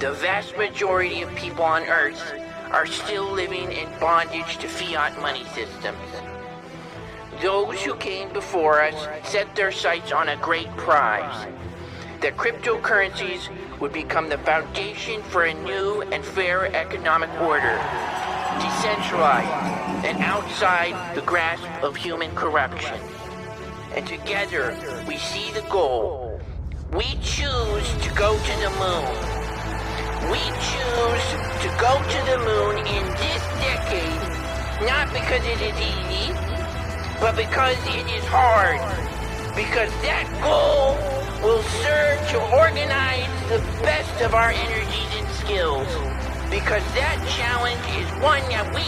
the vast majority of people on Earth are still living in bondage to fiat money systems. Those who came before us set their sights on a great prize that cryptocurrencies would become the foundation for a new and fair economic order, decentralized and outside the grasp of human corruption. And together we see the goal. We choose to go to the moon. We choose to go to the moon in this decade, not because it is easy, but because it is hard. Because that goal will serve to organize the best of our energies and skills. Because that challenge is one that we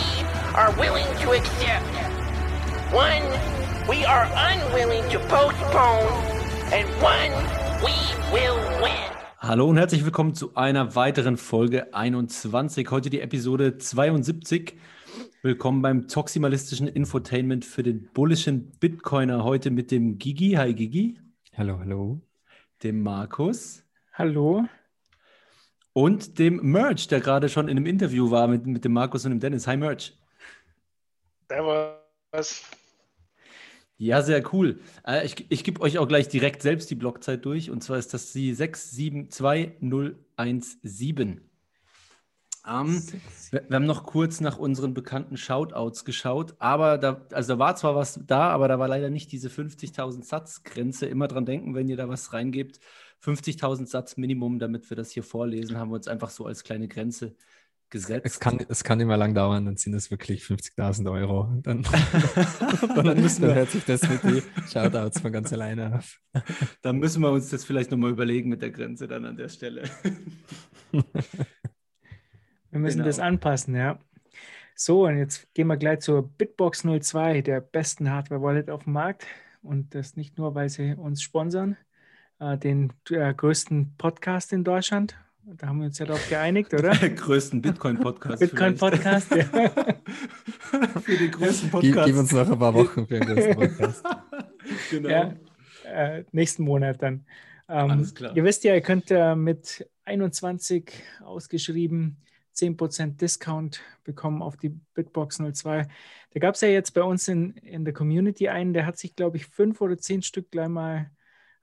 are willing to accept. One we are unwilling to postpone. And one we will win. Hallo und herzlich willkommen zu einer weiteren Folge 21. Heute die Episode 72. Willkommen beim toximalistischen Infotainment für den bullischen Bitcoiner. Heute mit dem Gigi. Hi Gigi. Hallo, hallo. Dem Markus. Hallo. Und dem Merch, der gerade schon in einem Interview war mit, mit dem Markus und dem Dennis. Hi Merch. Servus. Ja, sehr cool. Äh, ich ich gebe euch auch gleich direkt selbst die Blockzeit durch. Und zwar ist das die 672017. Ähm, wir, wir haben noch kurz nach unseren bekannten Shoutouts geschaut, aber da, also da war zwar was da, aber da war leider nicht diese 50.000 Satz-Grenze. Immer dran denken, wenn ihr da was reingebt. 50.000 Satz Minimum, damit wir das hier vorlesen, haben wir uns einfach so als kleine Grenze gesetzt. Es kann, es kann immer lang dauern, dann sind es wirklich 50.000 Euro. Dann, dann, Dann müssen wir- dann hört sich das mit den Shoutouts von ganz alleine auf. Da müssen wir uns das vielleicht nochmal überlegen mit der Grenze dann an der Stelle. Wir müssen Genau. das anpassen, ja. So, und jetzt gehen wir gleich zur Bitbox 02, der besten Hardware-Wallet auf dem Markt. Und das nicht nur, weil sie uns sponsern, äh, den äh, größten Podcast in Deutschland. Da haben wir uns ja darauf geeinigt, oder? größten Bitcoin-Podcast. Bitcoin-Podcast, ja. Für den größten Gib, Podcast. gib uns noch ein paar Wochen für den größten Podcast. genau. ja. Äh, nächsten Monat dann. Ähm, Alles klar. Ihr wisst ja, ihr könnt äh, mit 21 ausgeschrieben 10% Discount bekommen auf die Bitbox 02. Da gab es ja jetzt bei uns in, in der Community einen, der hat sich, glaube ich, fünf oder zehn Stück gleich mal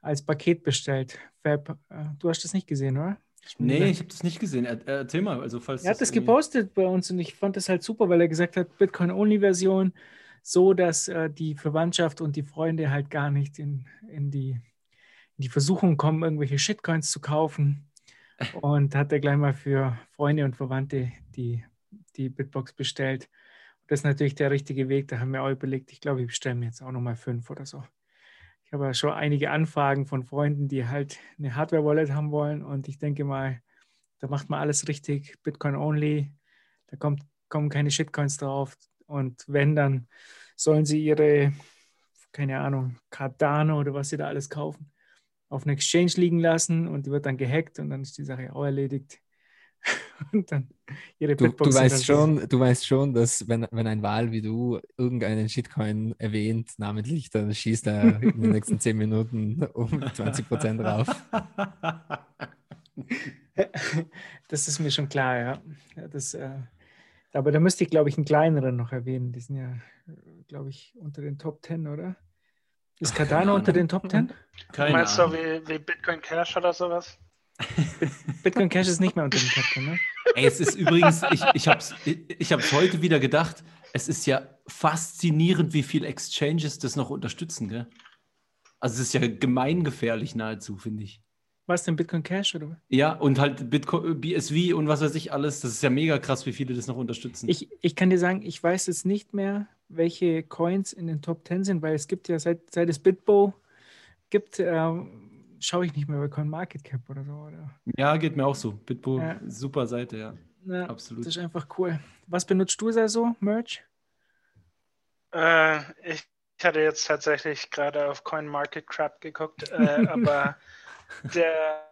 als Paket bestellt. Fab, äh, du hast das nicht gesehen, oder? Nee, ich habe das nicht gesehen. Er, er, erzähl mal. Also, falls Er hat das gepostet bei uns und ich fand das halt super, weil er gesagt hat, Bitcoin-Only-Version, so dass äh, die Verwandtschaft und die Freunde halt gar nicht in, in, die, in die Versuchung kommen, irgendwelche Shitcoins zu kaufen. Und hat er gleich mal für Freunde und Verwandte die, die Bitbox bestellt. Das ist natürlich der richtige Weg. Da haben wir auch überlegt, ich glaube, ich bestelle mir jetzt auch nochmal fünf oder so. Ich habe ja schon einige Anfragen von Freunden, die halt eine Hardware-Wallet haben wollen. Und ich denke mal, da macht man alles richtig, Bitcoin only, da kommt, kommen keine Shitcoins drauf. Und wenn, dann sollen sie ihre, keine Ahnung, Cardano oder was sie da alles kaufen, auf einer Exchange liegen lassen und die wird dann gehackt und dann ist die Sache auch erledigt. und dann ihre Du, du, weißt dann- schon, du weißt schon, dass wenn, wenn ein Wahl wie du irgendeinen Shitcoin erwähnt, namentlich, dann schießt er in den nächsten 10 Minuten um 20% drauf. Das ist mir schon klar, ja. ja das, äh, aber da müsste ich, glaube ich, einen kleineren noch erwähnen. Die sind ja, glaube ich, unter den Top 10, oder? Ist Cardano unter den Top 10? Keine Meinst du wie, wie Bitcoin Cash oder sowas? Bitcoin Cash ist nicht mehr unter den Top 10, ne? Ey, es ist übrigens, ich, ich habe es ich, hab's heute wieder gedacht, es ist ja faszinierend, wie viele Exchanges das noch unterstützen, gell? Also es ist ja gemeingefährlich nahezu, finde ich. Was denn Bitcoin Cash oder? was? Ja, und halt Bitcoin, BSV und was weiß ich alles, das ist ja mega krass, wie viele das noch unterstützen. Ich, ich kann dir sagen, ich weiß jetzt nicht mehr, welche Coins in den Top 10 sind, weil es gibt ja seit, seit es Bitbo gibt, ähm, schaue ich nicht mehr bei CoinMarketCap oder so. Oder? ja, geht mir auch so. Bitbo, Ja. super Seite, ja. Na, Absolut. Das ist einfach cool. Was benutzt du da so? Merch? Äh, ich, ich hatte jetzt tatsächlich gerade auf CoinMarketCap geguckt, äh, aber der,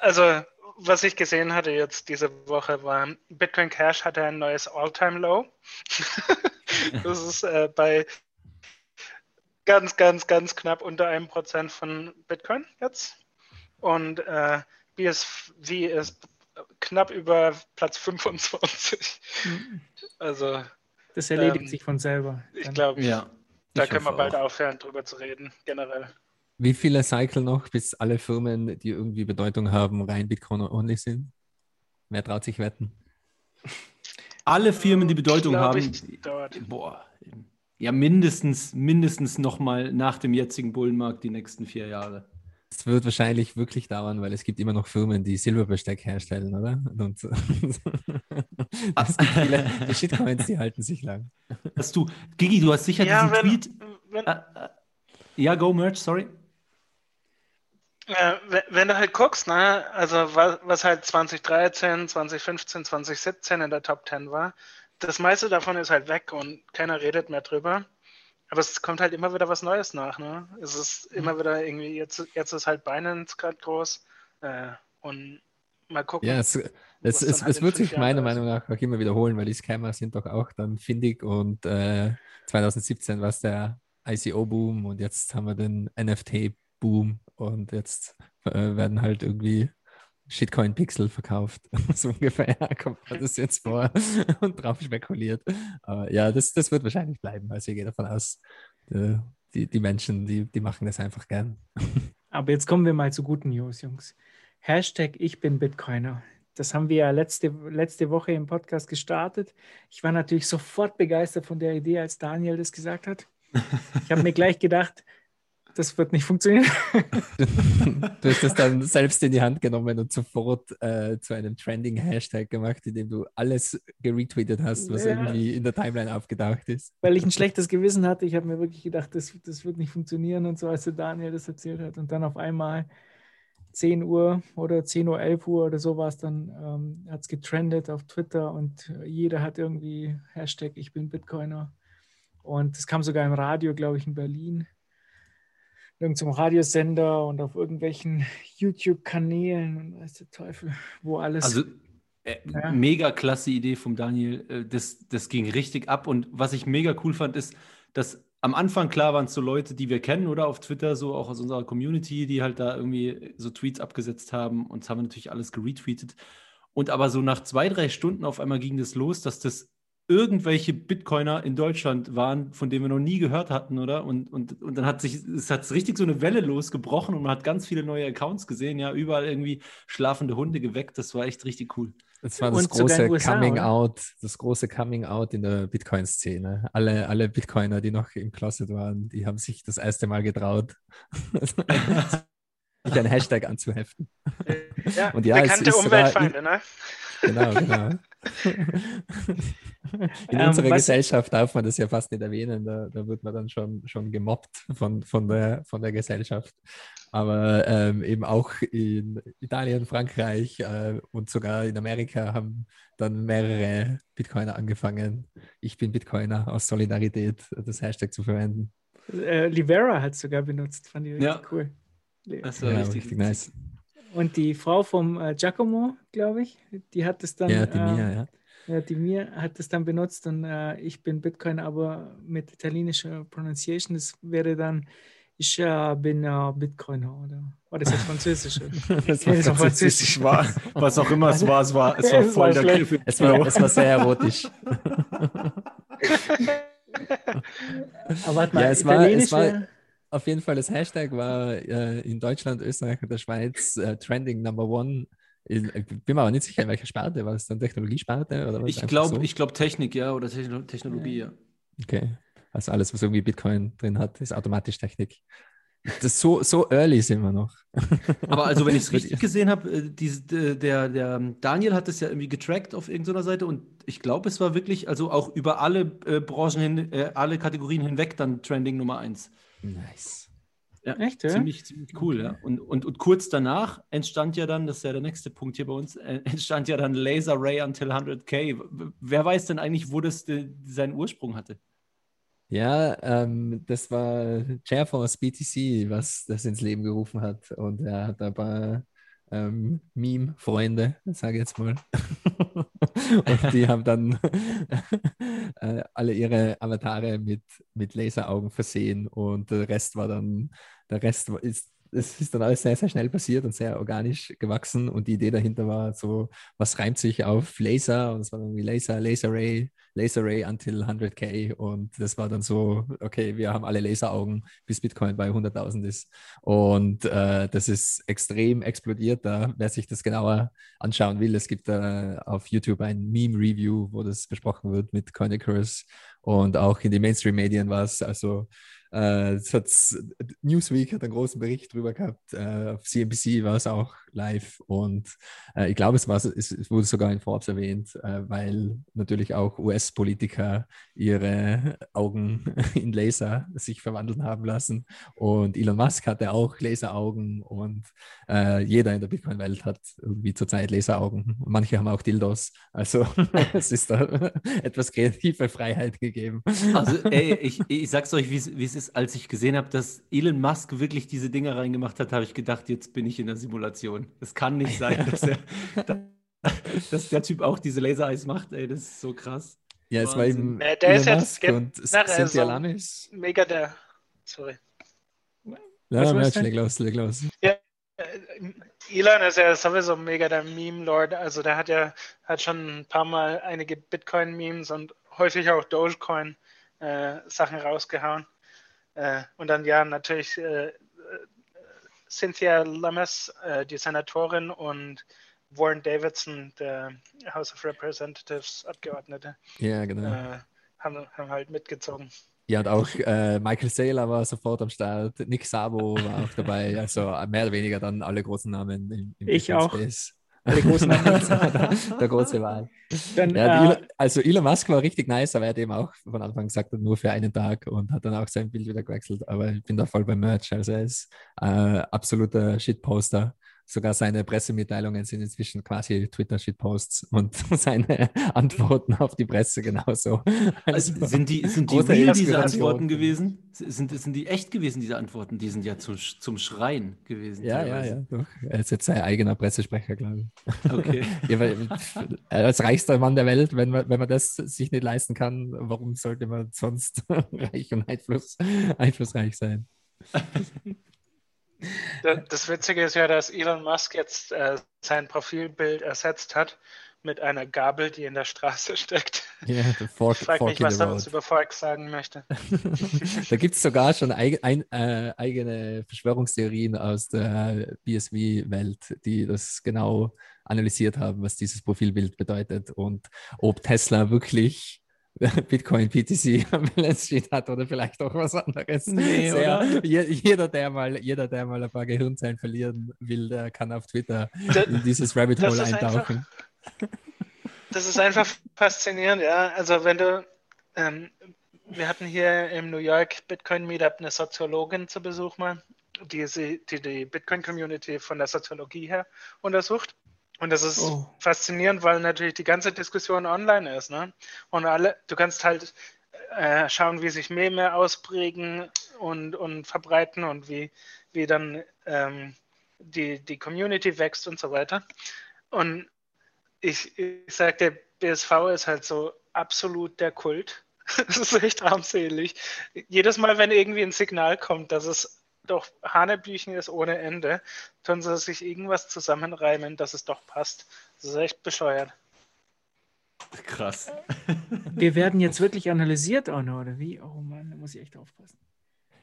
also was ich gesehen hatte jetzt diese Woche war, Bitcoin Cash hatte ein neues All-Time-Low. das ist äh, bei ganz, ganz, ganz knapp unter einem Prozent von Bitcoin jetzt. Und äh, BSV ist knapp über Platz 25. Mhm. Also, Das erledigt Ähm, sich von selber. ich Dann- glaube, Ja. da ich können wir bald auch. aufhören, drüber zu reden, generell. Wie viele Cycle noch, bis alle Firmen, die irgendwie Bedeutung haben, rein Bitcoin-only sind? Wer traut sich wetten? Alle Firmen, die Bedeutung Glaub haben, ich, dauert. boah, ja, mindestens, mindestens nochmal nach dem jetzigen Bullenmarkt die nächsten vier Jahre. Es wird wahrscheinlich wirklich dauern, weil es gibt immer noch Firmen, die Silberbesteck herstellen, oder? Und es gibt viele, die Shitcoins, die halten sich lang. Hast du, Gigi, du hast sicher Ja, diesen wenn, Tweet. wenn, Äh, ja, Go Merch, sorry. äh, wenn, wenn du halt guckst, ne, also was, was halt 2013, 2015, 2017 in der Top 10 war, das meiste davon ist halt weg und keiner redet mehr drüber. Aber es kommt halt immer wieder was Neues nach, ne? Es ist immer wieder irgendwie, jetzt, jetzt ist halt Binance gerade groß äh, und mal gucken. Ja, es, es, es, halt es wird sich meiner Meinung nach auch immer wiederholen, weil die Scammer sind doch auch dann findig und äh, 2017 war es der ICO-Boom und jetzt haben wir den NFT-Boom und jetzt äh, werden halt irgendwie Shitcoin-Pixel verkauft. so ungefähr kommt mir das jetzt vor und drauf spekuliert. Aber ja, das, das wird wahrscheinlich bleiben. Also ich gehe davon aus, äh, die, die Menschen, die, die machen das einfach gern. Aber jetzt kommen wir mal zu guten News, Jungs. Hashtag Ich bin Bitcoiner. Das haben wir ja letzte, letzte Woche im Podcast gestartet. Ich war natürlich sofort begeistert von der Idee, als Daniel das gesagt hat. Ich habe mir gleich gedacht, das wird nicht funktionieren. du hast das dann selbst in die Hand genommen und sofort äh, zu einem Trending-Hashtag gemacht, indem du alles geretweetet hast, was Ja. irgendwie in der Timeline aufgetaucht ist. Weil ich ein schlechtes Gewissen hatte. Ich habe mir wirklich gedacht, das, das wird nicht funktionieren und so, als der Daniel das erzählt hat. Und dann auf einmal 10 Uhr oder 10 Uhr, 11 Uhr oder so war es dann, ähm, hat es getrendet auf Twitter und jeder hat irgendwie Hashtag Ich bin Bitcoiner. Und es kam sogar im Radio, glaube ich, in Berlin. Irgend zum Radiosender und auf irgendwelchen YouTube-Kanälen und weiß der Teufel, wo alles. Also, äh, Ja. mega klasse Idee vom Daniel. Äh, das, das ging richtig ab. Und was ich mega cool fand, ist, dass am Anfang klar waren es so Leute, die wir kennen oder auf Twitter, so auch aus unserer Community, die halt da irgendwie so Tweets abgesetzt haben. Und haben wir natürlich alles geretweetet. Und aber so nach zwei, drei Stunden auf einmal ging das los, dass das irgendwelche Bitcoiner in Deutschland waren, von denen wir noch nie gehört hatten, oder? Und, und, und dann hat sich, es hat richtig so eine Welle losgebrochen und man hat ganz viele neue Accounts gesehen, ja, überall irgendwie schlafende Hunde geweckt. Das war echt richtig cool. Das war das Und große USA, Coming oder? Out, das große Coming Out in der Bitcoin-Szene. Alle, alle Bitcoiner, die noch im Closet waren, die haben sich das erste Mal getraut, sich einen Hashtag anzuheften. ja, und ja, es bekannte ist sogar- Umweltfeinde, ne? Genau, genau. In Ähm, unserer Gesellschaft darf man das ja fast nicht erwähnen, da, da wird man dann schon, schon gemobbt von, von, der, von der Gesellschaft. Aber ähm, eben auch in Italien, Frankreich äh, und sogar in Amerika haben dann mehrere Bitcoiner angefangen. Ich bin Bitcoiner aus Solidarität, das Hashtag zu verwenden. Äh, Livera hat es sogar benutzt, fand ich richtig Ja. cool. Das Ja, richtig nice. Und die Frau vom äh, Giacomo, glaube ich, die hat es dann, Ja, die äh, Mia, ja. ja, die Mia hat es dann benutzt und äh, ich bin Bitcoin, aber mit italienischer Pronunciation, das wäre dann ich äh, bin äh, Bitcoiner oder war das jetzt Französisch? Das Ja, war Französisch. war, was auch immer es war, es war, es war Es voll war der. Griff. Es war, es war sehr erotisch. Aber warte mal, Ja, es war- es Italienisch war- Auf jeden Fall, das Hashtag war äh, in Deutschland, Österreich und der Schweiz äh, Trending Number One. Ich bin mir aber nicht sicher, in welcher Sparte. War es dann Technologiesparte? Oder was Ich glaube, so? ich glaube Technik, ja, oder Techno Technologie, ja. Okay. Also alles, was irgendwie Bitcoin drin hat, ist automatisch Technik. Das so, so early sind wir noch. Aber also, wenn ich es richtig gesehen habe, äh, der, der Daniel hat es ja irgendwie getrackt auf irgendeiner Seite und ich glaube, es war wirklich, also auch über alle äh, Branchen hin, äh, alle Kategorien hinweg dann Trending Nummer eins. Nice. Ja, Echt, ja? ziemlich, ziemlich cool, ja. Und, und, und kurz danach entstand ja dann, das ist ja der nächste Punkt hier bei uns, äh, entstand ja dann Laser Ray Until 100K. W- Wer weiß denn eigentlich, wo das de, seinen Ursprung hatte? Ja, ähm, das war Chairforce BTC, was das ins Leben gerufen hat. Und er hat ein paar ähm, Meme-Freunde, sage ich jetzt mal. Und die haben dann äh, alle ihre Avatare mit, mit Laseraugen versehen und der Rest war dann, der Rest ist das ist dann alles sehr, sehr schnell passiert und sehr organisch gewachsen. Und die Idee dahinter war so, was reimt sich auf Laser? Und es war irgendwie Laser, Laser Ray, Laser Ray until 100k. Und das war dann so, okay, wir haben alle Laseraugen, bis Bitcoin bei 100.000 ist. Und äh, das ist extrem explodiert da. Wer sich das genauer anschauen will, es gibt äh, auf YouTube ein Meme-Review, wo das besprochen wird mit Coinicarus. Und auch in den Mainstream-Medien war es also äh, Newsweek hat einen großen Bericht drüber gehabt. Äh, auf CNBC war es auch live und äh, ich glaube, es, war, es, es, wurde sogar in Forbes erwähnt, äh, weil natürlich auch US-Politiker ihre Augen in Laser sich verwandeln haben lassen und Elon Musk hatte auch Laseraugen und äh, jeder in der Bitcoin-Welt hat irgendwie zurzeit Laseraugen. Manche haben auch Dildos, also es ist da etwas kreative Freiheit gegeben. Also ey, ich, ich sag's euch, wie es ist, als ich gesehen habe, dass Elon Musk wirklich diese Dinger reingemacht hat, habe ich gedacht, jetzt bin ich in der Simulation. Simulation. Es kann nicht sein, dass der, dass der Typ auch diese Laser-Eyes macht, ey, das ist so krass. Ja, es war eben ja, der ist jetzt und Cynthia Lamis. Mega der, sorry. Ja, Merch, leg los, leg los. Ja, äh, Elon ist ja sowieso mega der Meme-Lord. Also der hat ja hat schon ein paar Mal einige Bitcoin-Memes und häufig auch Dogecoin-Sachen äh, rausgehauen. Äh, und dann ja natürlich äh, Cynthia Lummis, äh, die Senatorin, und Warren Davidson, der House of Representatives Abgeordnete. Ja, genau. Äh, haben, haben halt mitgezogen. Ja, und auch äh, Michael Saylor war sofort am Start, Nick Sabo war auch dabei, also mehr oder weniger dann alle großen Namen im, im Ich auch. Space. Alle großen der, der große Wahl. Dann, ja, äh, also Elon Musk war richtig nice, aber er hat eben auch von Anfang gesagt, nur für einen Tag und hat dann auch sein Bild wieder gewechselt. Aber ich bin da voll beim Merch. Also er ist äh, absoluter Shitposter sogar seine Pressemitteilungen sind inzwischen quasi Twitter-Shitposts und seine Antworten auf die Presse genauso. Also, also sind die, sind die real, diese Antworten gewesen? Sind, sind die echt gewesen, diese Antworten? Die sind ja zu, zum Schreien gewesen. Ja, ja, ja, doch. Er ist jetzt sein eigener Pressesprecher, glaube ich. Okay. ja, weil, als reichster Mann der Welt, wenn man, wenn man das sich nicht leisten kann, warum sollte man sonst reich und Einfluss, einflussreich sein? Das Witzige ist ja, dass Elon Musk jetzt äh, sein Profilbild ersetzt hat mit einer Gabel, die in der Straße steckt. Yeah, fork, ich frage mich, was er uns über Fork sagen möchte. da gibt es sogar schon eig ein, äh, eigene Verschwörungstheorien aus der BSV-Welt, die das genau analysiert haben, was dieses Profilbild bedeutet und ob Tesla wirklich Bitcoin PTC am Balance Sheet hat oder vielleicht auch was anderes. Nee, Sehr, jeder, der mal, jeder, der mal ein paar Gehirnzellen verlieren will, der kann auf Twitter in dieses Rabbit Hole eintauchen. Einfach, das ist einfach faszinierend, ja. Also wenn du, ähm, wir hatten hier im New York Bitcoin Meetup eine Soziologin zu Besuch mal, die die, die Bitcoin Community von der Soziologie her untersucht. Und das ist oh. faszinierend, weil natürlich die ganze Diskussion online ist. Ne? Und alle, du kannst halt äh, schauen, wie sich Meme ausprägen und, und verbreiten und wie, wie dann ähm, die, die Community wächst und so weiter. Und ich, ich sage, der BSV ist halt so absolut der Kult. Das ist echt armselig. Jedes Mal, wenn irgendwie ein Signal kommt, dass es doch Hanebüchen ist ohne Ende, tun sie sich irgendwas zusammenreimen, dass es doch passt. Das ist echt bescheuert. Krass. Wir werden jetzt wirklich analysiert auch noch, oder wie? Oh Mann, da muss ich echt aufpassen.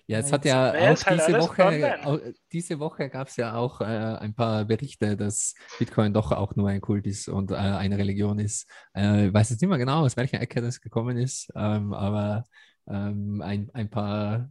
Ja, es hat ja auch halt diese, Woche, auch, diese Woche gab es ja auch äh, ein paar Berichte, dass Bitcoin doch auch nur ein Kult ist und äh, eine Religion ist. Äh, ich weiß jetzt nicht mehr genau, aus welcher Ecke das gekommen ist, ähm, aber ähm, ein, ein paar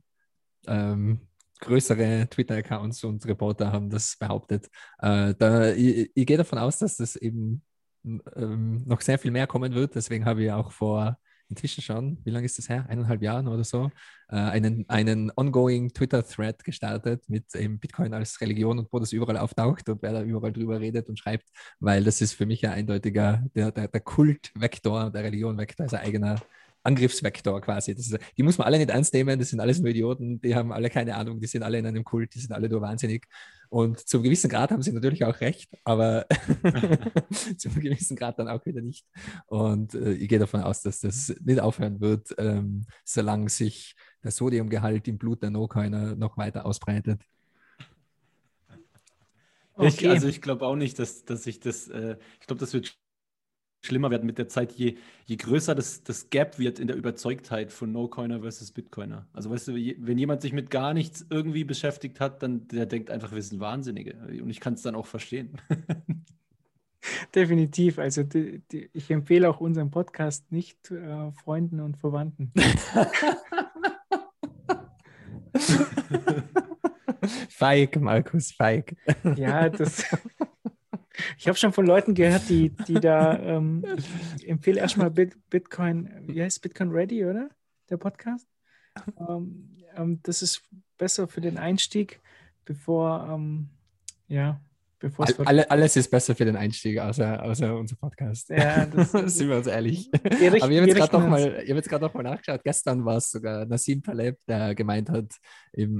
ähm, größere Twitter-Accounts und Reporter haben das behauptet. Äh, da, ich, ich, gehe davon aus, dass das eben ähm, noch sehr viel mehr kommen wird. Deswegen habe ich auch vor inzwischen schon, wie lange ist das her? Eineinhalb Jahren oder so, äh, einen, einen ongoing Twitter-Thread gestartet mit eben Bitcoin als Religion und wo das überall auftaucht und wer da überall drüber redet und schreibt, weil das ist für mich ein eindeutiger, der, der, der Kultvektor, der Religion-Vektor, ist ein eigener Angriffsvektor quasi. Ist, die muss man alle nicht ernst nehmen, das sind alles nur Idioten, die haben alle keine Ahnung, die sind alle in einem Kult, die sind alle nur wahnsinnig. Und zum gewissen Grad haben sie natürlich auch recht, aber zum gewissen Grad dann auch wieder nicht. Und äh, ich gehe davon aus, dass das nicht aufhören wird, ähm, solange sich der Sodiumgehalt im Blut der No-Coiner noch weiter ausbreitet. Ich, Okay. also ich glaube auch nicht, dass, dass ich das, äh, ich glaube, das wird schlimmer werden mit der Zeit, je, je größer das, das Gap wird in der Überzeugtheit von No-Coiner versus Bitcoiner. Also weißt du, je, wenn jemand sich mit gar nichts irgendwie beschäftigt hat, dann der denkt einfach, wir sind Wahnsinnige. Und ich kann es dann auch verstehen. Definitiv. Also die, die, ich empfehle auch unseren Podcast nicht äh, Freunden und Verwandten. feig, Markus, feig. Ja, das. Ich habe schon von Leuten gehört, die, die da, ähm, ich empfehle erstmal Bit, Bitcoin, wie heißt Bitcoin Ready, oder? Der Podcast. Ähm, ähm, das ist besser für den Einstieg, bevor, ähm, ja, bevor All, alle, alles ist besser für den Einstieg, außer, außer unser Podcast. Ja, das- sind wir uns ehrlich. Richten- Aber ich habe jetzt gerade richten noch, mal- nachgeschaut. Gestern war es sogar Nassim Taleb, der gemeint hat,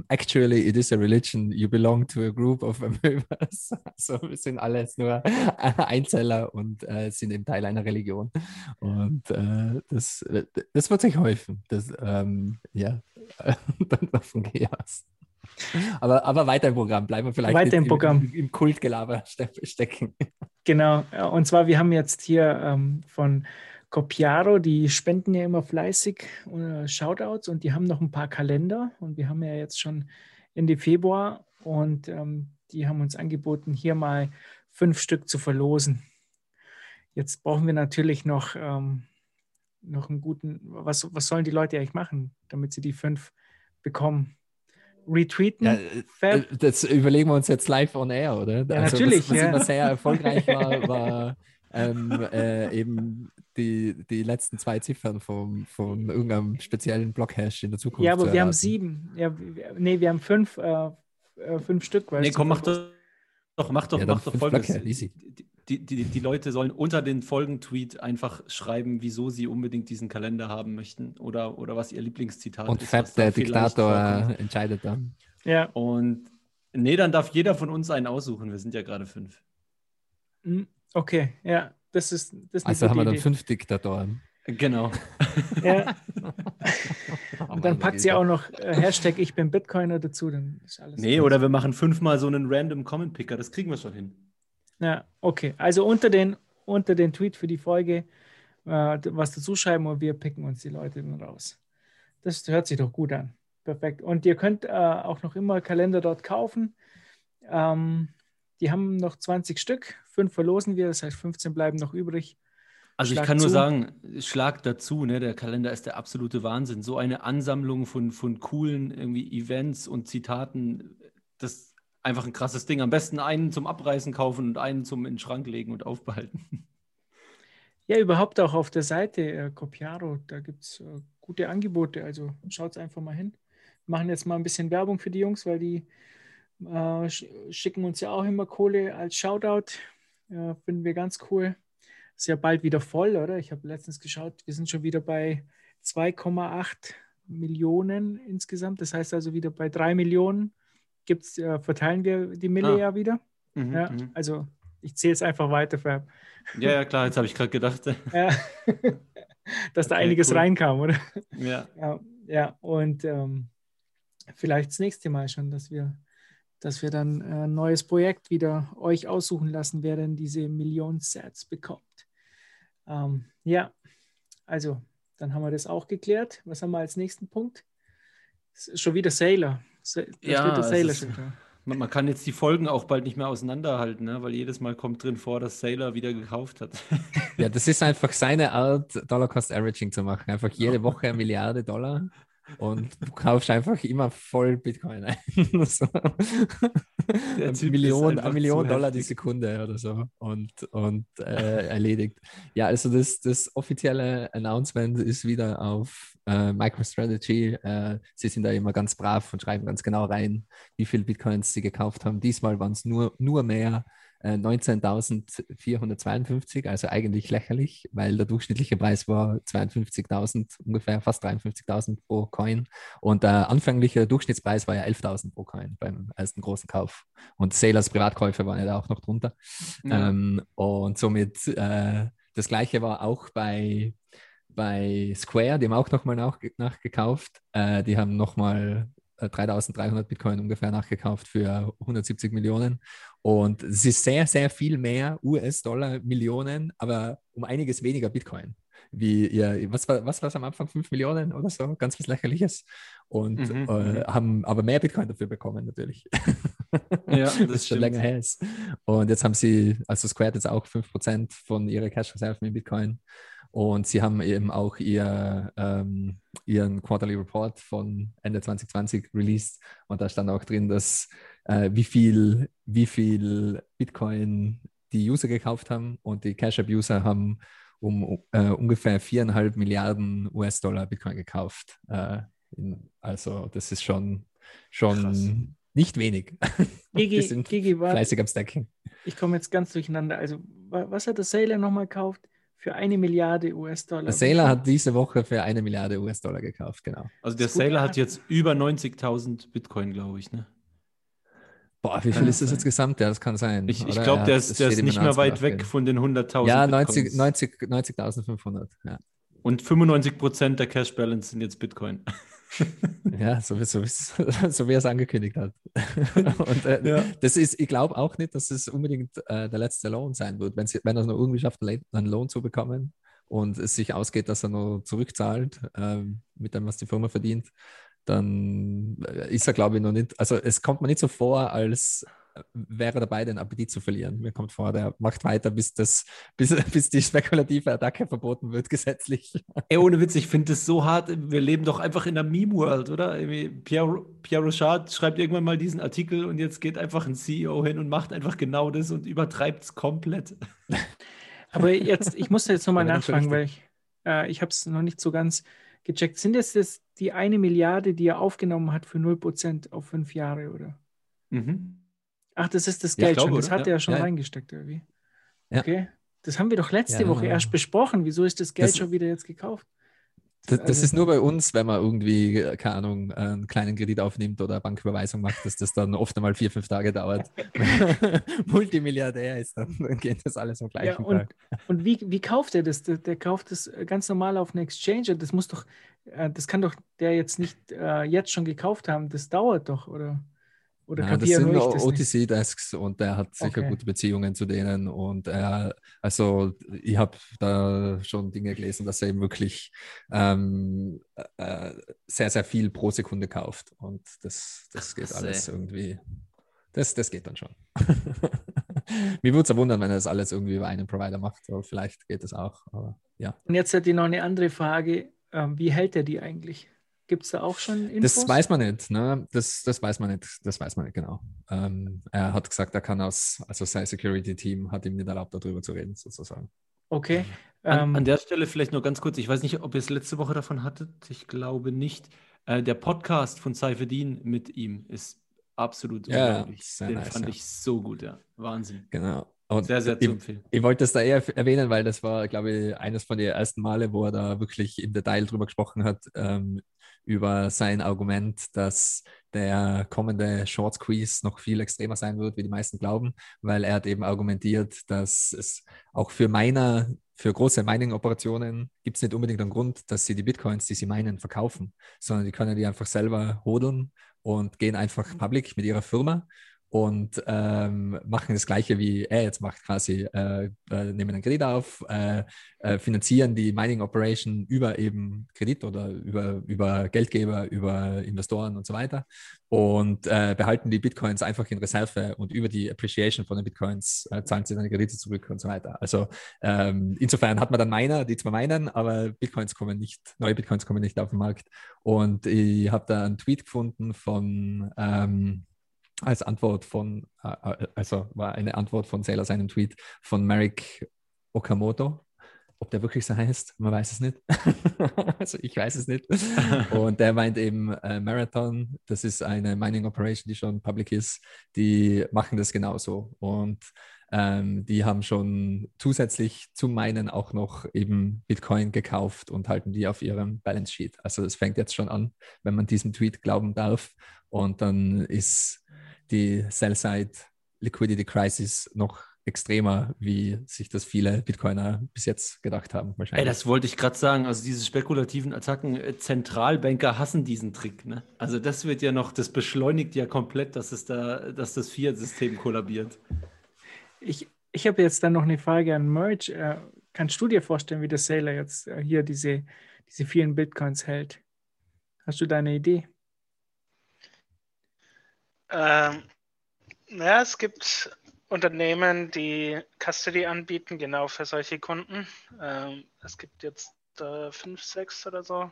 actually it is a religion, you belong to a group of Amöbas. Also wir sind alles nur Einzeller und äh, sind eben Teil einer Religion. Und äh, das, das wird sich häufen. Das, ähm, ja, davon gehe ich aus. Aber, aber weiter im Programm, bleiben wir vielleicht Weiter im Programm. im, im Kultgelaber ste- stecken. Genau, und zwar, wir haben jetzt hier ähm, von Copiaro, die spenden ja immer fleißig äh, Shoutouts und die haben noch ein paar Kalender und wir haben ja jetzt schon Ende Februar und ähm, die haben uns angeboten, hier mal fünf Stück zu verlosen. Jetzt brauchen wir natürlich noch, ähm, noch einen guten, was, was sollen die Leute eigentlich machen, damit sie die fünf bekommen? Retweeten? Ja, Fab? äh, das überlegen wir uns jetzt live on air, oder? Ja, natürlich, Was, was ja. immer sehr erfolgreich war, war ähm, äh, eben die, die letzten zwei Ziffern vom, von irgendeinem speziellen Blockhash in der Zukunft. Ja, aber zu wir haben sieben. Ja, wir- nee, wir haben fünf, äh, äh, fünf Stück. weißt nee, du, komm, mach doch, doch, mach doch, Ja, mach doch folgendes. Blöcke, easy. Die, die, die Leute sollen unter den Folgentweet einfach schreiben, wieso sie unbedingt diesen Kalender haben möchten oder, oder was ihr Lieblingszitat Und ist. Fab, was da der Diktator, vorkommt. entscheidet dann. Ja, Und nee, dann darf jeder von uns einen aussuchen. Wir sind ja gerade fünf. mm, okay, ja, das ist, das ist Also haben wir dann Idee. fünf Diktatoren. Genau. Ja, und dann packt sie auch noch äh, Hashtag Ich bin Bitcoiner dazu, dann ist alles. Nee, oder wir machen fünfmal so einen random Comment Picker. Das kriegen wir schon hin. Ja, okay. Also unter den, unter den Tweet für die Folge äh, was dazu schreiben und wir picken uns die Leute dann raus. Das hört sich doch gut an. Perfekt. Und ihr könnt äh, auch noch immer Kalender dort kaufen. Ähm, die haben noch 20 Stück. Fünf verlosen wir, das heißt 15 bleiben noch übrig. Also Schlag ich kann nur zu. sagen, schlag dazu, ne? Der Kalender ist der absolute Wahnsinn. So eine Ansammlung von, von coolen irgendwie Events und Zitaten, das einfach ein krasses Ding. Am besten einen zum Abreißen kaufen und einen zum in den Schrank legen und aufbehalten. Ja, überhaupt auch auf der Seite äh, da gibt es äh, gute Angebote. Also schaut einfach mal hin. Wir machen jetzt mal ein bisschen Werbung für die Jungs, weil die äh, sch schicken uns ja auch immer Kohle als Shoutout. Äh, finden wir ganz cool. Ist ja bald wieder voll, oder? Ich habe letztens geschaut, wir sind schon wieder bei 2,8 Millionen insgesamt. Das heißt also wieder bei 3 Millionen gibt's, äh, verteilen wir die Mille Ah. ja wieder. Mhm, Ja, mhm. also ich zähle es einfach weiter, Fab. ja, ja, klar, jetzt habe ich gerade gedacht. Ja. Dass da Okay, einiges cool. reinkam, oder? ja. Ja, ja. und ähm, vielleicht das nächste Mal schon, dass wir, dass wir dann äh, ein neues Projekt wieder euch aussuchen lassen, wer denn diese Millionen Sets bekommt. Ähm, ja, also dann haben wir das auch geklärt. Was haben wir als nächsten Punkt? Schon wieder Sailor. Da Ja, steht Sailor ist-. Man, man kann jetzt die Folgen auch bald nicht mehr auseinanderhalten, ne? weil jedes Mal kommt drin vor, dass Sailor wieder gekauft hat. Ja, das ist einfach seine Art, Dollar Cost Averaging zu machen. Einfach jede Woche eine Milliarde Dollar und du kaufst einfach immer voll Bitcoin ein. so. Million, eine Million Dollar die heftig. Sekunde oder so und, und äh, erledigt. Ja, also das, das offizielle Announcement ist wieder auf äh, MicroStrategy. Äh, sie sind da immer ganz brav und schreiben ganz genau rein, wie viel Bitcoins sie gekauft haben. Diesmal waren es nur, nur mehr. Äh, 19.452, also eigentlich lächerlich, weil der durchschnittliche Preis war 52.000, ungefähr fast 53.000 pro Coin. Und der anfängliche Durchschnittspreis war ja 11.000 pro Coin beim ersten großen Kauf. Und Sailors Privatkäufe waren ja da auch noch drunter. Ja. Ähm, und somit äh, das gleiche war auch bei, bei Square, die haben auch nochmal nach, nachgekauft. Äh, die haben nochmal 3300 Bitcoin ungefähr nachgekauft für 170 Millionen. Und es ist sehr, sehr viel mehr US-Dollar Millionen, aber um einiges weniger Bitcoin. Wie ihr, was war was am Anfang? 5 Millionen oder so? Ganz was Lächerliches. Und mhm, äh, mhm. haben aber mehr Bitcoin dafür bekommen, natürlich. Ja, das, das ist schon länger her ist. Und jetzt haben sie, also Square hat jetzt auch 5% von ihrer Cash-Reserven in Bitcoin. Und sie haben eben auch ihr, ähm, ihren Quarterly Report von Ende 2020 released. Und da stand auch drin, dass äh, wie, viel, wie viel Bitcoin die User gekauft haben. Und die Cash App User haben um äh, ungefähr viereinhalb Milliarden US-Dollar Bitcoin gekauft. Äh, in, also das ist schon, schon nicht wenig. Gigi, sind Gigi, fleißig am Stacking. Ich komme jetzt ganz durcheinander. Also was hat der Sailor nochmal gekauft? Für eine Milliarde US-Dollar. Der Sailor hat diese Woche für eine Milliarde US-Dollar gekauft, genau. Also der Sailor hat jetzt über 90.000 Bitcoin, glaube ich, ne? Boah, wie viel ist das jetzt gesamt? Ja, das kann sein. Ich, ich glaube, der ist, der ist nicht mehr weit weg von den 100.000. Ja, 90.500. 90, 90 ja. Und 95 Prozent der Cash Balance sind jetzt Bitcoin. ja, so, so, so wie er es angekündigt hat. Und äh, ja. das ist, ich glaube auch nicht, dass es unbedingt äh, der letzte Lohn sein wird. Wenn, er es noch irgendwie schafft, einen Lohn zu bekommen und es sich ausgeht, dass er noch zurückzahlt äh, mit dem, was die Firma verdient, dann äh, ist er, glaube ich, noch nicht, also es kommt mir nicht so vor, als wäre dabei, den Appetit zu verlieren. Mir kommt vor, der macht weiter, bis, das, bis, bis die spekulative Attacke verboten wird, gesetzlich. Ey, ohne Witz, ich finde das so hart. Wir leben doch einfach in einer Meme-World, oder? Pierre, Pierre Rochard schreibt irgendwann mal diesen Artikel und jetzt geht einfach ein CEO hin und macht einfach genau das und übertreibt es komplett. Aber jetzt, ich muss jetzt nochmal nachfragen, weil ich, äh, ich habe es noch nicht so ganz gecheckt. Sind das, das die eine Milliarde, die er aufgenommen hat für 0% auf fünf Jahre, oder? Mhm. Ach, das ist das Geld glaube, schon. Das oder? hat er ja schon ja. reingesteckt, irgendwie. Ja. Okay. Das haben wir doch letzte Woche erst besprochen. Wieso ist das Geld das, schon wieder jetzt gekauft? Das, das, ist nur bei uns, wenn man irgendwie, keine Ahnung, einen kleinen Kredit aufnimmt oder Banküberweisung macht, dass das dann oft einmal vier, fünf Tage dauert. Multimilliardär ist, dann, dann, geht das alles am gleichen ja, und, Tag. Und wie, wie kauft er das? Der, der, kauft das ganz normal auf einen Exchange. Das muss doch, äh, das kann doch der jetzt nicht uh, jetzt schon gekauft haben. Das dauert doch, oder? Oder ja, das sind OTC-Desks und der hat sicher okay. gute Beziehungen zu denen. Und er, also ich habe da schon Dinge gelesen, dass er eben wirklich ähm, äh, sehr, sehr viel pro Sekunde kauft. Und das, das geht Ach, alles irgendwie. Das, das geht dann schon. Mir würde es ja wundern, wenn er das alles irgendwie über einen Provider macht. Aber vielleicht geht es auch. Aber, ja. Und jetzt hat die noch eine andere Frage. Ähm, wie hält er die eigentlich? Gibt es da auch schon Infos? Das weiß man nicht, ne? Das, das weiß man nicht, das weiß man nicht genau. Ähm, er hat gesagt, er kann aus, also sein Security-Team hat ihm nicht erlaubt, darüber zu reden, sozusagen. Okay. An, ähm, an, der Stelle vielleicht nur ganz kurz, ich weiß nicht, ob ihr es letzte Woche davon hattet, ich glaube nicht. Äh, der Podcast von Seifedin mit ihm ist absolut ja, Den nice, fand ja. ich so gut, ja. Wahnsinn. Genau. Und sehr, sehr zu empfehlen. Ich, ich wollte das da eher erwähnen, weil das war, glaube ich, eines von den ersten Male, wo er da wirklich im Detail drüber gesprochen hat, ähm, über sein Argument, dass der kommende Short Squeeze noch viel extremer sein wird, wie die meisten glauben, weil er hat eben argumentiert, dass es auch für Miner, für große Mining-Operationen gibt es nicht unbedingt einen Grund, dass sie die Bitcoins, die sie meinen, verkaufen, sondern die können die einfach selber hodeln und gehen einfach public mit ihrer Firma und ähm, machen das Gleiche wie er jetzt macht, quasi. Äh, äh, nehmen einen Kredit auf, äh, äh, finanzieren die Mining Operation über eben Kredit oder über, über Geldgeber, über Investoren und so weiter. Und äh, behalten die Bitcoins einfach in Reserve und über die Appreciation von den Bitcoins zahlen sie dann Kredite zurück und so weiter. Also ähm, insofern hat man dann Miner, die zwar meinen, aber Bitcoins kommen nicht, neue Bitcoins kommen nicht auf den Markt. Und ich habe da einen Tweet gefunden von ähm, als Antwort von, äh, äh, also war eine Antwort von Sailor seinem Tweet von Merrick Okamoto. Ob der wirklich so heißt, man weiß es nicht. also ich weiß es nicht. Und der meint eben äh, Marathon, das ist eine Mining Operation, die schon public ist. Die machen das genauso. Und ähm, die haben schon zusätzlich zum Minen auch noch eben Bitcoin gekauft und halten die auf ihrem Balance Sheet. Also es fängt jetzt schon an, wenn man diesem Tweet glauben darf. Und dann ist die Sell-Side Liquidity Crisis noch extremer, wie sich das viele Bitcoiner bis jetzt gedacht haben. Wahrscheinlich. Ey, das wollte ich gerade sagen. Also diese spekulativen Attacken, äh, Zentralbanker hassen diesen Trick. Ne? Also das wird ja noch, das beschleunigt ja komplett, dass es da, dass das Fiat-System kollabiert. Ich, ich habe jetzt dann noch eine Frage an Merch. Äh, kannst du dir vorstellen, wie der Sailor jetzt äh, hier diese, diese vielen Bitcoins hält? Hast du da eine Idee? Ähm, naja, es gibt Unternehmen, die Custody anbieten, genau für solche Kunden. Ähm, es gibt jetzt äh, fünf, sechs oder so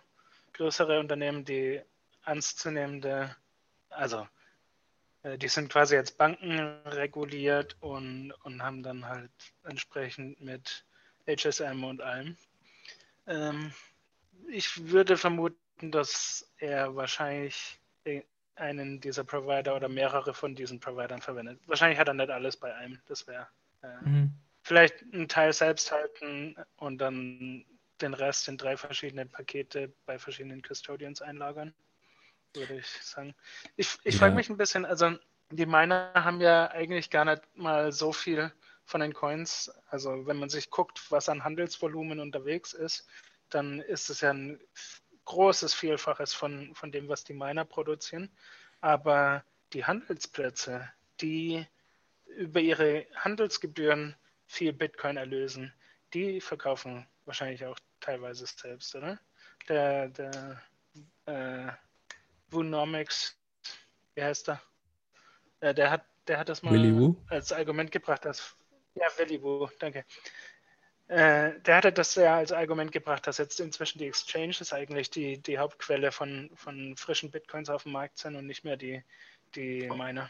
größere Unternehmen, die ernstzunehmende, also äh, die sind quasi jetzt Banken reguliert und, und haben dann halt entsprechend mit HSM und allem. Ähm, ich würde vermuten, dass er wahrscheinlich einen dieser Provider oder mehrere von diesen Providern verwendet. Wahrscheinlich hat er nicht alles bei einem. Das wäre äh, mhm. vielleicht ein Teil selbst halten und dann den Rest in drei verschiedene Pakete bei verschiedenen Custodians einlagern, würde ich sagen. Ich, ich ja. frage mich ein bisschen, also die Miner haben ja eigentlich gar nicht mal so viel von den Coins. Also wenn man sich guckt, was an Handelsvolumen unterwegs ist, dann ist es ja ein großes Vielfaches von, von dem, was die Miner produzieren. Aber die Handelsplätze, die über ihre Handelsgebühren viel Bitcoin erlösen, die verkaufen wahrscheinlich auch teilweise selbst, oder? Der, der äh, Vunomics, wie heißt er? Äh, der, hat, der hat das mal als Argument gebracht, dass. Ja, Willy Wu, danke. Äh, der hatte das ja als Argument gebracht, dass jetzt inzwischen die Exchanges eigentlich die, die Hauptquelle von, von frischen Bitcoins auf dem Markt sind und nicht mehr die, die Miner.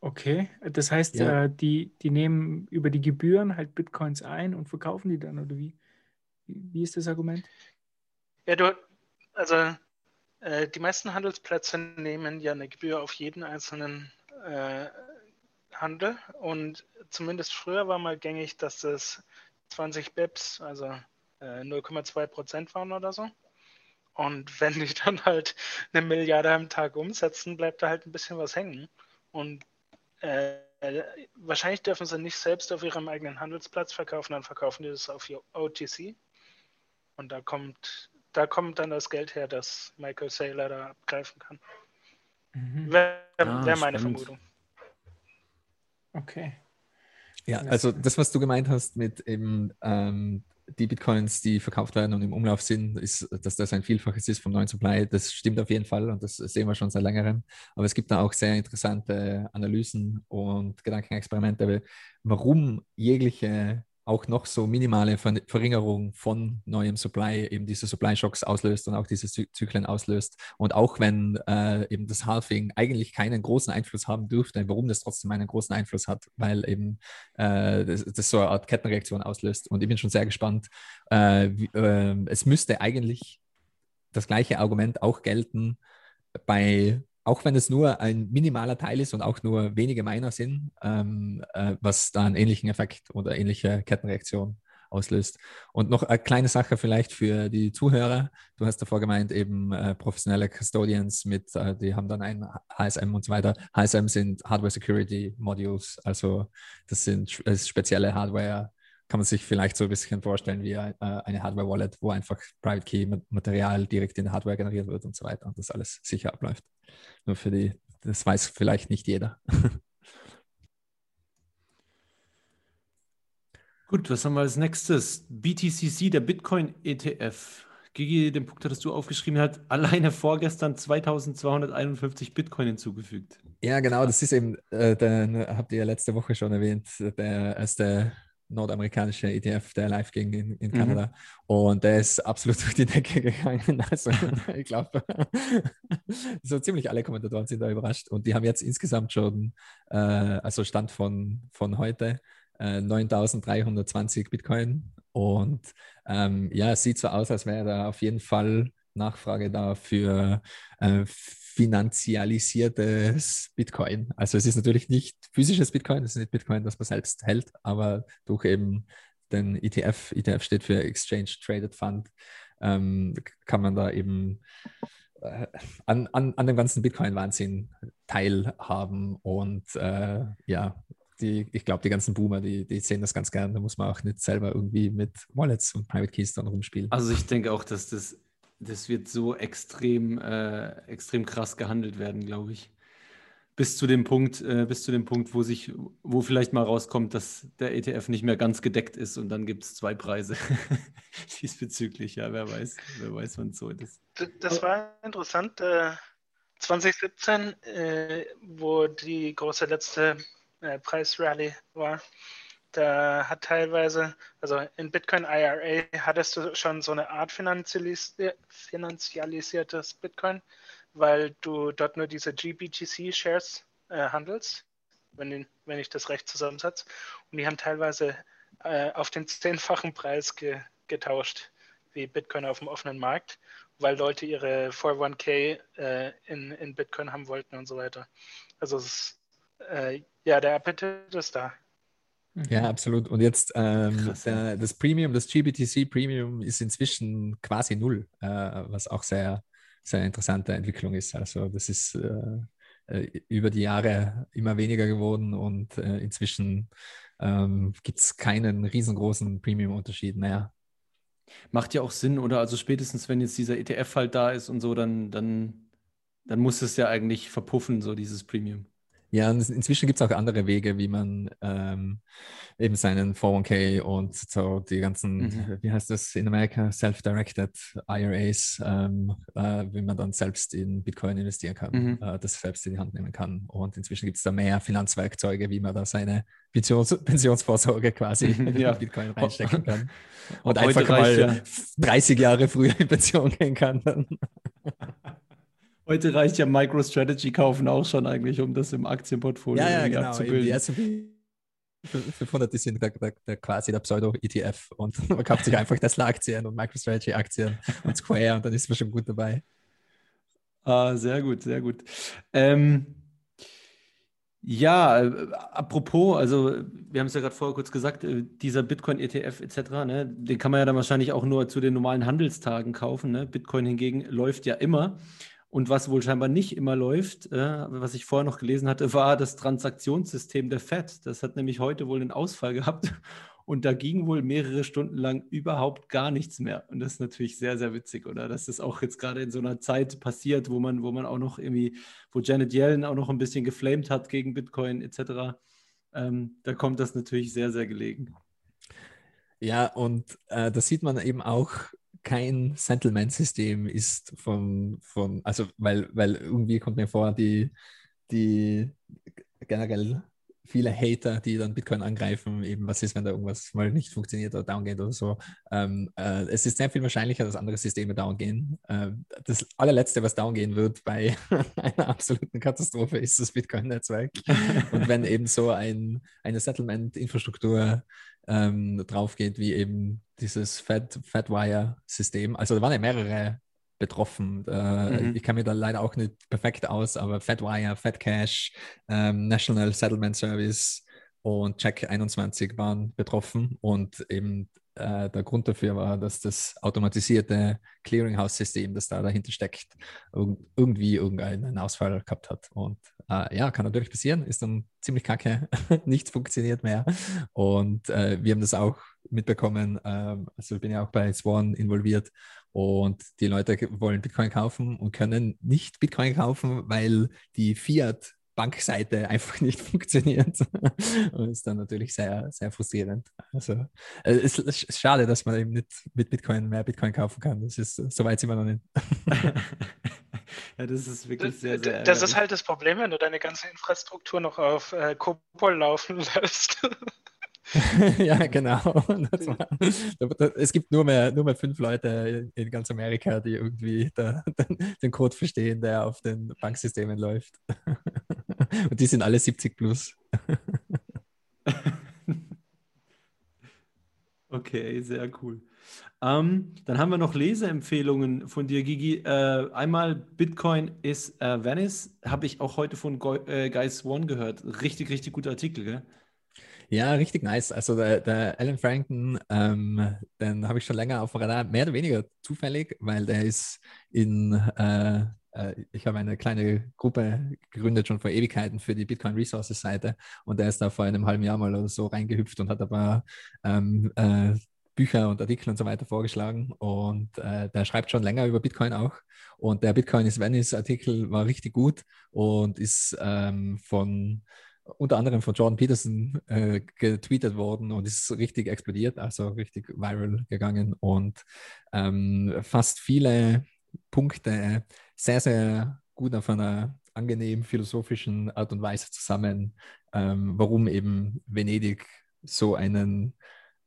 Okay, das heißt, ja. äh, die, die nehmen über die Gebühren halt Bitcoins ein und verkaufen die dann, oder wie? Wie ist das Argument? Ja, du, also äh, die meisten Handelsplätze nehmen ja eine Gebühr auf jeden einzelnen äh, Handel und zumindest früher war mal gängig, dass es 20 Bips, also äh, 0,2 Prozent waren oder so. Und wenn die dann halt eine Milliarde am Tag umsetzen, bleibt da halt ein bisschen was hängen. Und äh, wahrscheinlich dürfen sie nicht selbst auf ihrem eigenen Handelsplatz verkaufen, dann verkaufen die das auf OTC. Und da kommt, da kommt dann das Geld her, das Michael Saylor da abgreifen kann. Mhm. Wäre ah, wär meine Vermutung. Okay. Ja, also das, was du gemeint hast mit eben ähm, die Bitcoins, die verkauft werden und im Umlauf sind, ist, dass das ein Vielfaches ist vom neuen Supply. Das stimmt auf jeden Fall und das sehen wir schon seit längerem. Aber es gibt da auch sehr interessante Analysen und Gedankenexperimente, warum jegliche auch noch so minimale Verringerung von neuem Supply eben diese Supply-Shocks auslöst und auch diese Zyklen auslöst. Und auch wenn äh, eben das Halving eigentlich keinen großen Einfluss haben dürfte, warum das trotzdem einen großen Einfluss hat, weil eben äh, das, das, so eine Art Kettenreaktion auslöst. Und ich bin schon sehr gespannt. Äh, wie, äh, es müsste eigentlich das gleiche Argument auch gelten bei auch wenn es nur ein minimaler Teil ist und auch nur wenige Miner sind, ähm, äh, was da einen ähnlichen Effekt oder ähnliche Kettenreaktion auslöst. Und noch eine kleine Sache vielleicht für die Zuhörer. Du hast davor gemeint, eben äh, professionelle Custodians mit, äh, die haben dann ein HSM und so weiter. HSM sind Hardware Security Modules, also das sind das ist spezielle Hardware, kann man sich vielleicht so ein bisschen vorstellen wie äh, eine Hardware-Wallet, wo einfach Private Key-Material direkt in der Hardware generiert wird und so weiter und das alles sicher abläuft. Nur für die, das weiß vielleicht nicht jeder. Gut, was haben wir als nächstes? BTCC, der Bitcoin ETF. Gigi, den Punkt hattest du aufgeschrieben, hat alleine vorgestern 2251 Bitcoin hinzugefügt. Ja, genau, das ist eben, äh, den habt ihr ja letzte Woche schon erwähnt, der erste nordamerikanische ETF, der live ging in, in mhm. Kanada. Mhm. Und der ist absolut durch die Decke gegangen. Also ich glaube, so ziemlich alle Kommentatoren sind da überrascht. Und die haben jetzt insgesamt schon, äh, also Stand von, von heute, äh, 9320 Bitcoin. Und ähm, ja, es sieht so aus, als wäre da auf jeden Fall Nachfrage da für äh, finanzialisiertes Bitcoin. Also es ist natürlich nicht physisches Bitcoin, es ist nicht Bitcoin, das man selbst hält, aber durch eben den ETF, ETF steht für Exchange Traded Fund, ähm, kann man da eben äh, an, an, an dem ganzen Bitcoin-Wahnsinn teilhaben. Und äh, ja, die, ich glaube, die ganzen Boomer, die, die sehen das ganz gern. Da muss man auch nicht selber irgendwie mit Wallets und Private Keys dann rumspielen. Also ich denke auch, dass das, das wird so extrem, äh, extrem krass gehandelt werden, glaube ich. Bis zu dem Punkt, äh, bis zu dem Punkt, wo sich, wo vielleicht mal rauskommt, dass der ETF nicht mehr ganz gedeckt ist und dann gibt es zwei Preise diesbezüglich. Ja, wer weiß, wer weiß, wann es so ist. Das war interessant. Äh, 2017, äh, wo die große letzte äh, Preisrally war, da hat teilweise, also in Bitcoin IRA hattest du schon so eine Art finanzialis finanzialisiertes Bitcoin, weil du dort nur diese GBTC-Shares äh, handelst, wenn, wenn ich das recht zusammensetze. Und die haben teilweise äh, auf den zehnfachen Preis ge getauscht, wie Bitcoin auf dem offenen Markt, weil Leute ihre 401k äh, in, in Bitcoin haben wollten und so weiter. Also es, äh, ja, der Appetit ist da. Ja, absolut. Und jetzt ähm, der, das Premium, das GBTC Premium ist inzwischen quasi null, äh, was auch sehr, sehr interessante Entwicklung ist. Also das ist äh, äh über die Jahre immer weniger geworden und äh, inzwischen ähm, gibt es keinen riesengroßen Premium-Unterschied mehr. Macht ja auch Sinn, oder? Also spätestens, wenn jetzt dieser ETF halt da ist und so, dann, dann, dann muss es ja eigentlich verpuffen, so dieses Premium. Ja, inzwischen gibt es auch andere Wege, wie man ähm, eben seinen 401k und so die ganzen, mhm. wie heißt das in Amerika, Self-Directed IRAs, ähm, äh, wie man dann selbst in Bitcoin investieren kann, mhm. äh, das selbst in die Hand nehmen kann. Und inzwischen gibt es da mehr Finanzwerkzeuge, wie man da seine Pensions Pensionsvorsorge quasi ja. in Bitcoin reinstecken kann. Und einfach mal ja. 30 Jahre früher in Pension gehen kann. Dann. Heute reicht ja MicroStrategy kaufen auch schon eigentlich, um das im Aktienportfolio ja, ja, genau. abzubilden. Die S&P 500 ist der, der, der, quasi der Pseudo-ETF und man kauft sich einfach Tesla-Aktien und MicroStrategy-Aktien und Square und dann ist man schon gut dabei. Ah, sehr gut, sehr gut. Ähm, ja, äh, apropos, also wir haben es ja gerade vorher kurz gesagt, äh, dieser Bitcoin-ETF etc., ne, den kann man ja dann wahrscheinlich auch nur zu den normalen Handelstagen kaufen. Ne? Bitcoin hingegen läuft ja immer. Und was wohl scheinbar nicht immer läuft, äh, was ich vorher noch gelesen hatte, war das Transaktionssystem der FED. Das hat nämlich heute wohl einen Ausfall gehabt. Und da ging wohl mehrere Stunden lang überhaupt gar nichts mehr. Und das ist natürlich sehr, sehr witzig, oder? Dass das auch jetzt gerade in so einer Zeit passiert, wo man, wo man auch noch irgendwie, wo Janet Yellen auch noch ein bisschen geflamed hat gegen Bitcoin etc. Ähm, da kommt das natürlich sehr, sehr gelegen. Ja, und äh, das sieht man eben auch kein Settlement-System ist von, von, also weil, weil irgendwie kommt mir vor, die, die generell viele Hater, die dann Bitcoin angreifen, eben was ist, wenn da irgendwas mal nicht funktioniert oder down geht oder so. Ähm, äh, es ist sehr viel wahrscheinlicher, dass andere Systeme down gehen. Äh, das allerletzte, was down gehen wird bei einer absoluten Katastrophe, ist das Bitcoin-Netzwerk. Und wenn eben so ein, eine Settlement-Infrastruktur ähm, drauf geht, wie eben dieses Fat, Fatwire-System. Also da waren ja mehrere betroffen. Äh, mhm. Ich kann mir da leider auch nicht perfekt aus, aber Fatwire, Fatcash, ähm, National Settlement Service und Check 21 waren betroffen und eben äh, der Grund dafür war, dass das automatisierte Clearinghouse-System, das da dahinter steckt, irgendwie irgendeinen Ausfall gehabt hat. Und äh, ja, kann natürlich passieren, ist dann ziemlich kacke, nichts funktioniert mehr. Und äh, wir haben das auch mitbekommen, ähm, also ich bin ja auch bei Swan involviert und die Leute wollen Bitcoin kaufen und können nicht Bitcoin kaufen, weil die Fiat Bankseite einfach nicht funktioniert. und ist dann natürlich sehr, sehr frustrierend. Also äh, es ist schade, dass man eben nicht mit Bitcoin mehr Bitcoin kaufen kann. Das ist, so weit sind wir noch nicht. ja, das ist wirklich sehr, sehr. Das ist halt das Problem, wenn du deine ganze Infrastruktur noch auf äh, Cobol laufen lässt. ja, genau. War, es gibt nur mehr, nur mehr fünf Leute in ganz Amerika, die irgendwie da, den Code verstehen, der auf den Banksystemen läuft. Und die sind alle 70 plus. okay, sehr cool. Ähm, dann haben wir noch Leseempfehlungen von dir, Gigi. Äh, einmal Bitcoin is äh, Venice, habe ich auch heute von Go äh, Guy Swan gehört. Richtig, richtig guter Artikel, gell? Ja, richtig nice. Also der, der Alan Franken, ähm, den habe ich schon länger auf dem Radar, mehr oder weniger zufällig, weil der ist in, äh, äh, ich habe eine kleine Gruppe gegründet schon vor Ewigkeiten für die Bitcoin Resources Seite und der ist da vor einem halben Jahr mal oder so reingehüpft und hat aber ähm, äh, Bücher und Artikel und so weiter vorgeschlagen. Und äh, der schreibt schon länger über Bitcoin auch. Und der Bitcoin is Venice Artikel war richtig gut und ist ähm, von unter anderem von Jordan Peterson äh, getweetet worden und ist richtig explodiert, also richtig viral gegangen. Und ähm, fast viele Punkte sehr, sehr gut auf einer angenehm philosophischen Art und Weise zusammen, ähm, warum eben Venedig so einen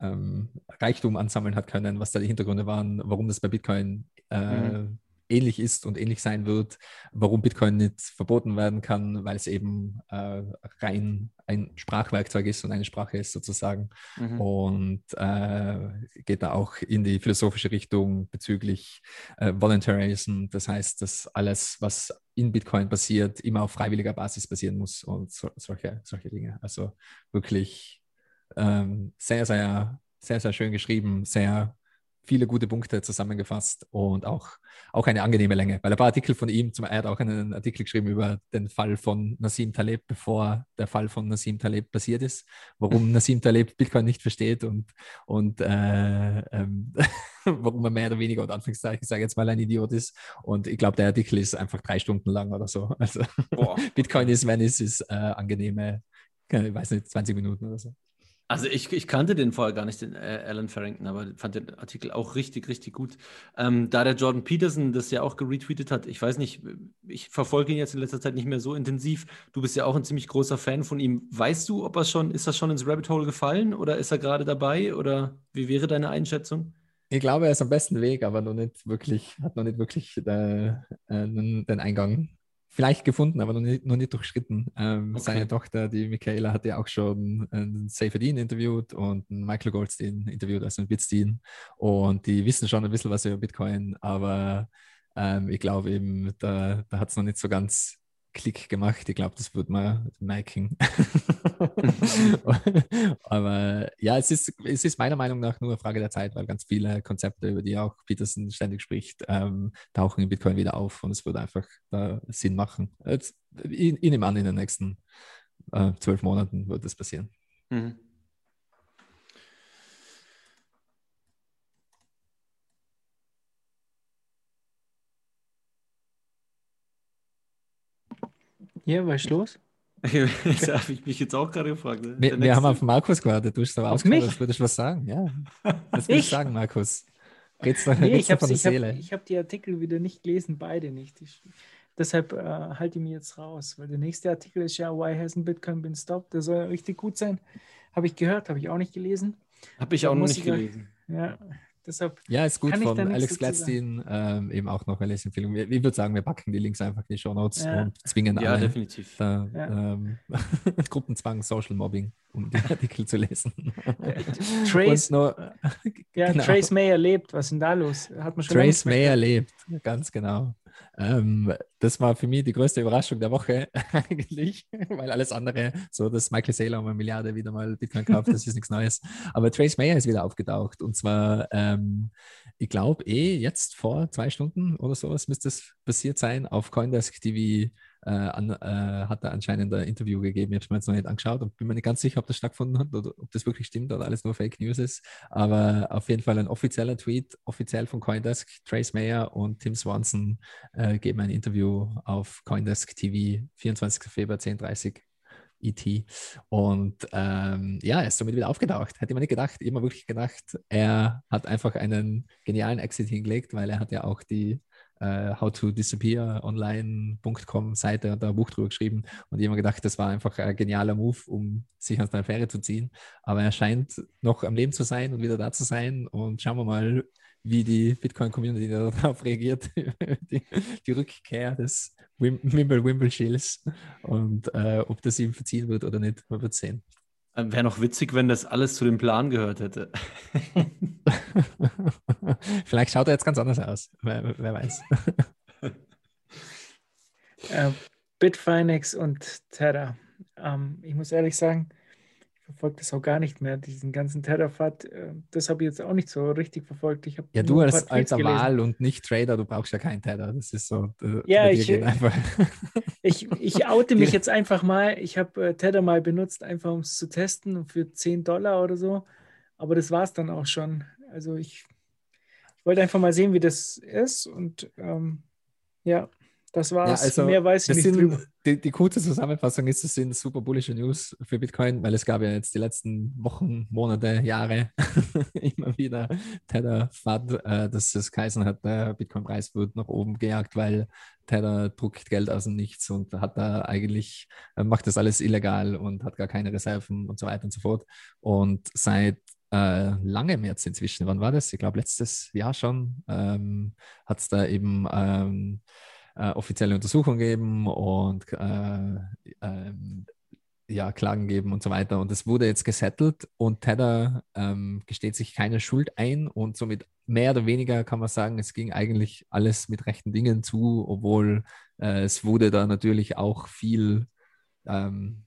ähm, Reichtum ansammeln hat können, was da die Hintergründe waren, warum das bei Bitcoin äh, mhm ähnlich ist und ähnlich sein wird, warum Bitcoin nicht verboten werden kann, weil es eben äh, rein ein Sprachwerkzeug ist und eine Sprache ist sozusagen. Mhm. Und äh, geht da auch in die philosophische Richtung bezüglich äh, Voluntarism. Das heißt, dass alles, was in Bitcoin passiert, immer auf freiwilliger Basis passieren muss und so, solche, solche Dinge. Also wirklich ähm, sehr, sehr, sehr, sehr schön geschrieben, sehr viele gute Punkte zusammengefasst und auch, auch eine angenehme Länge. Weil ein paar Artikel von ihm, zum, er hat auch einen Artikel geschrieben über den Fall von Nassim Taleb, bevor der Fall von Nassim Taleb passiert ist, warum Nassim Taleb Bitcoin nicht versteht und, und äh, ähm, warum er mehr oder weniger, und Anführungszeichen, ich sage jetzt mal, ein Idiot ist. Und ich glaube, der Artikel ist einfach drei Stunden lang oder so. Also Bitcoin ist, wenn es ist, äh, angenehme, ich weiß nicht, 20 Minuten oder so. Also ich, ich kannte den vorher gar nicht, den äh, Alan Farrington, aber fand den Artikel auch richtig, richtig gut. Ähm, da der Jordan Peterson das ja auch geretweetet hat, ich weiß nicht, ich verfolge ihn jetzt in letzter Zeit nicht mehr so intensiv. Du bist ja auch ein ziemlich großer Fan von ihm. Weißt du, ob er schon, ist das schon ins Rabbit Hole gefallen oder ist er gerade dabei oder wie wäre deine Einschätzung? Ich glaube, er ist am besten Weg, aber noch nicht wirklich, hat noch nicht wirklich äh, den, den Eingang vielleicht gefunden, aber noch nicht, noch nicht durchschritten. Ähm, okay. Seine Tochter, die Michaela, hat ja auch schon einen Dean interviewt und einen Michael Goldstein interviewt, also einen Bitstein. Und die wissen schon ein bisschen was über Bitcoin, aber ähm, ich glaube eben, da, da hat es noch nicht so ganz Klick gemacht. Ich glaube, das wird man merken. Aber ja, es ist, es ist meiner Meinung nach nur eine Frage der Zeit, weil ganz viele Konzepte, über die auch Peterson ständig spricht, ähm, tauchen in Bitcoin wieder auf und es würde einfach äh, Sinn machen. Jetzt, ich, ich nehme an, in den nächsten äh, zwölf Monaten wird das passieren. Mhm. Ja, was ist los? das habe ich mich jetzt auch gerade gefragt. Ne? Wir, wir haben auf Markus gewartet. Du hast aber ausgehört, würdest du was sagen. Ja. Was willst du sagen, Markus? Red's doch, nee, ich habe hab die Artikel wieder nicht gelesen, beide nicht. Ich, deshalb äh, halte ich mich jetzt raus, weil der nächste Artikel ist ja Why hasn't Bitcoin been stopped? Der soll ja richtig gut sein. Habe ich gehört, habe ich auch nicht gelesen. Habe ich auch noch nicht gelesen. Ja, Deshalb ja, ist gut von Alex Gladstein ähm, eben auch noch eine Empfehlung. Ich würde sagen, wir packen die Links einfach in die Show Notes ja. und zwingen ja, alle. definitiv. Da, ja. ähm, Gruppenzwang, Social Mobbing, um die Artikel zu lesen. Trace, noch, ja, genau. Trace Mayer lebt. Was ist denn da los? Hat man schon Trace Mayer lebt, ganz genau. Ähm, das war für mich die größte Überraschung der Woche eigentlich, weil alles andere, so dass Michael Saylor um eine Milliarde wieder mal Bitcoin kauft, das ist nichts Neues. Aber Trace Mayer ist wieder aufgetaucht und zwar, ähm, ich glaube, eh jetzt vor zwei Stunden oder sowas müsste es passiert sein auf Coindesk TV äh, an, äh, hat er anscheinend ein Interview gegeben. Ich habe es mir jetzt noch nicht angeschaut und bin mir nicht ganz sicher, ob das stattgefunden hat oder ob das wirklich stimmt oder alles nur Fake News ist. Aber auf jeden Fall ein offizieller Tweet, offiziell von Coindesk. Trace Mayer und Tim Swanson äh, geben ein Interview auf Coindesk TV, 24. Februar 10.30 ET. Und ähm, ja, er ist somit wieder aufgetaucht. Hätte man nicht gedacht. Immer wirklich gedacht, er hat einfach einen genialen Exit hingelegt, weil er hat ja auch die äh, How to Disappear Online.com Seite und da ein Buch drüber geschrieben und mir gedacht, das war einfach ein genialer Move, um sich aus der Affäre zu ziehen. Aber er scheint noch am Leben zu sein und wieder da zu sein und schauen wir mal, wie die Bitcoin-Community darauf reagiert, die, die, Rückkehr des Wimble Wimble Shills und äh, ob das ihm verziehen wird oder nicht, man wird sehen. Ähm, Wäre noch witzig, wenn das alles zu dem Plan gehört hätte. Vielleicht schaut er jetzt ganz anders aus. Wer, wer weiß. äh, Bitfinex und Terra. Ähm, ich muss ehrlich sagen, verfolge das auch gar nicht mehr, diesen ganzen Tetherfat. Äh, das habe ich jetzt auch nicht so richtig verfolgt. Ich ja, du als, als Wahl und nicht Trader, du brauchst ja keinen Tether. Das ist so. Ja, ich, ich, ich oute mich jetzt einfach mal. Ich habe äh, Tether mal benutzt, einfach um es zu testen für 10 Dollar oder so. Aber das war es dann auch schon. Also ich, ich wollte einfach mal sehen, wie das ist. Und ähm, ja, das war's. Ja, also Mehr weiß ich nicht. Sind, die, die, kurze Zusammenfassung ist, es sind super bullische News für Bitcoin, weil es gab ja jetzt die letzten Wochen, Monate, Jahre immer wieder Tether FAD, äh, dass es geheißen hat, der Bitcoin-Preis wird nach oben gejagt, weil Tether druckt Geld aus dem Nichts und hat da eigentlich, äh, macht das alles illegal und hat gar keine Reserven und so weiter und so fort. Und seit äh, langem jetzt inzwischen, wann war das? Ich glaube, letztes Jahr schon, ähm, hat es da eben ähm, äh, offizielle Untersuchung geben und äh, ähm, ja, Klagen geben und so weiter. Und es wurde jetzt gesettelt und Tether ähm, gesteht sich keine Schuld ein und somit mehr oder weniger kann man sagen, es ging eigentlich alles mit rechten Dingen zu, obwohl äh, es wurde da natürlich auch viel ähm,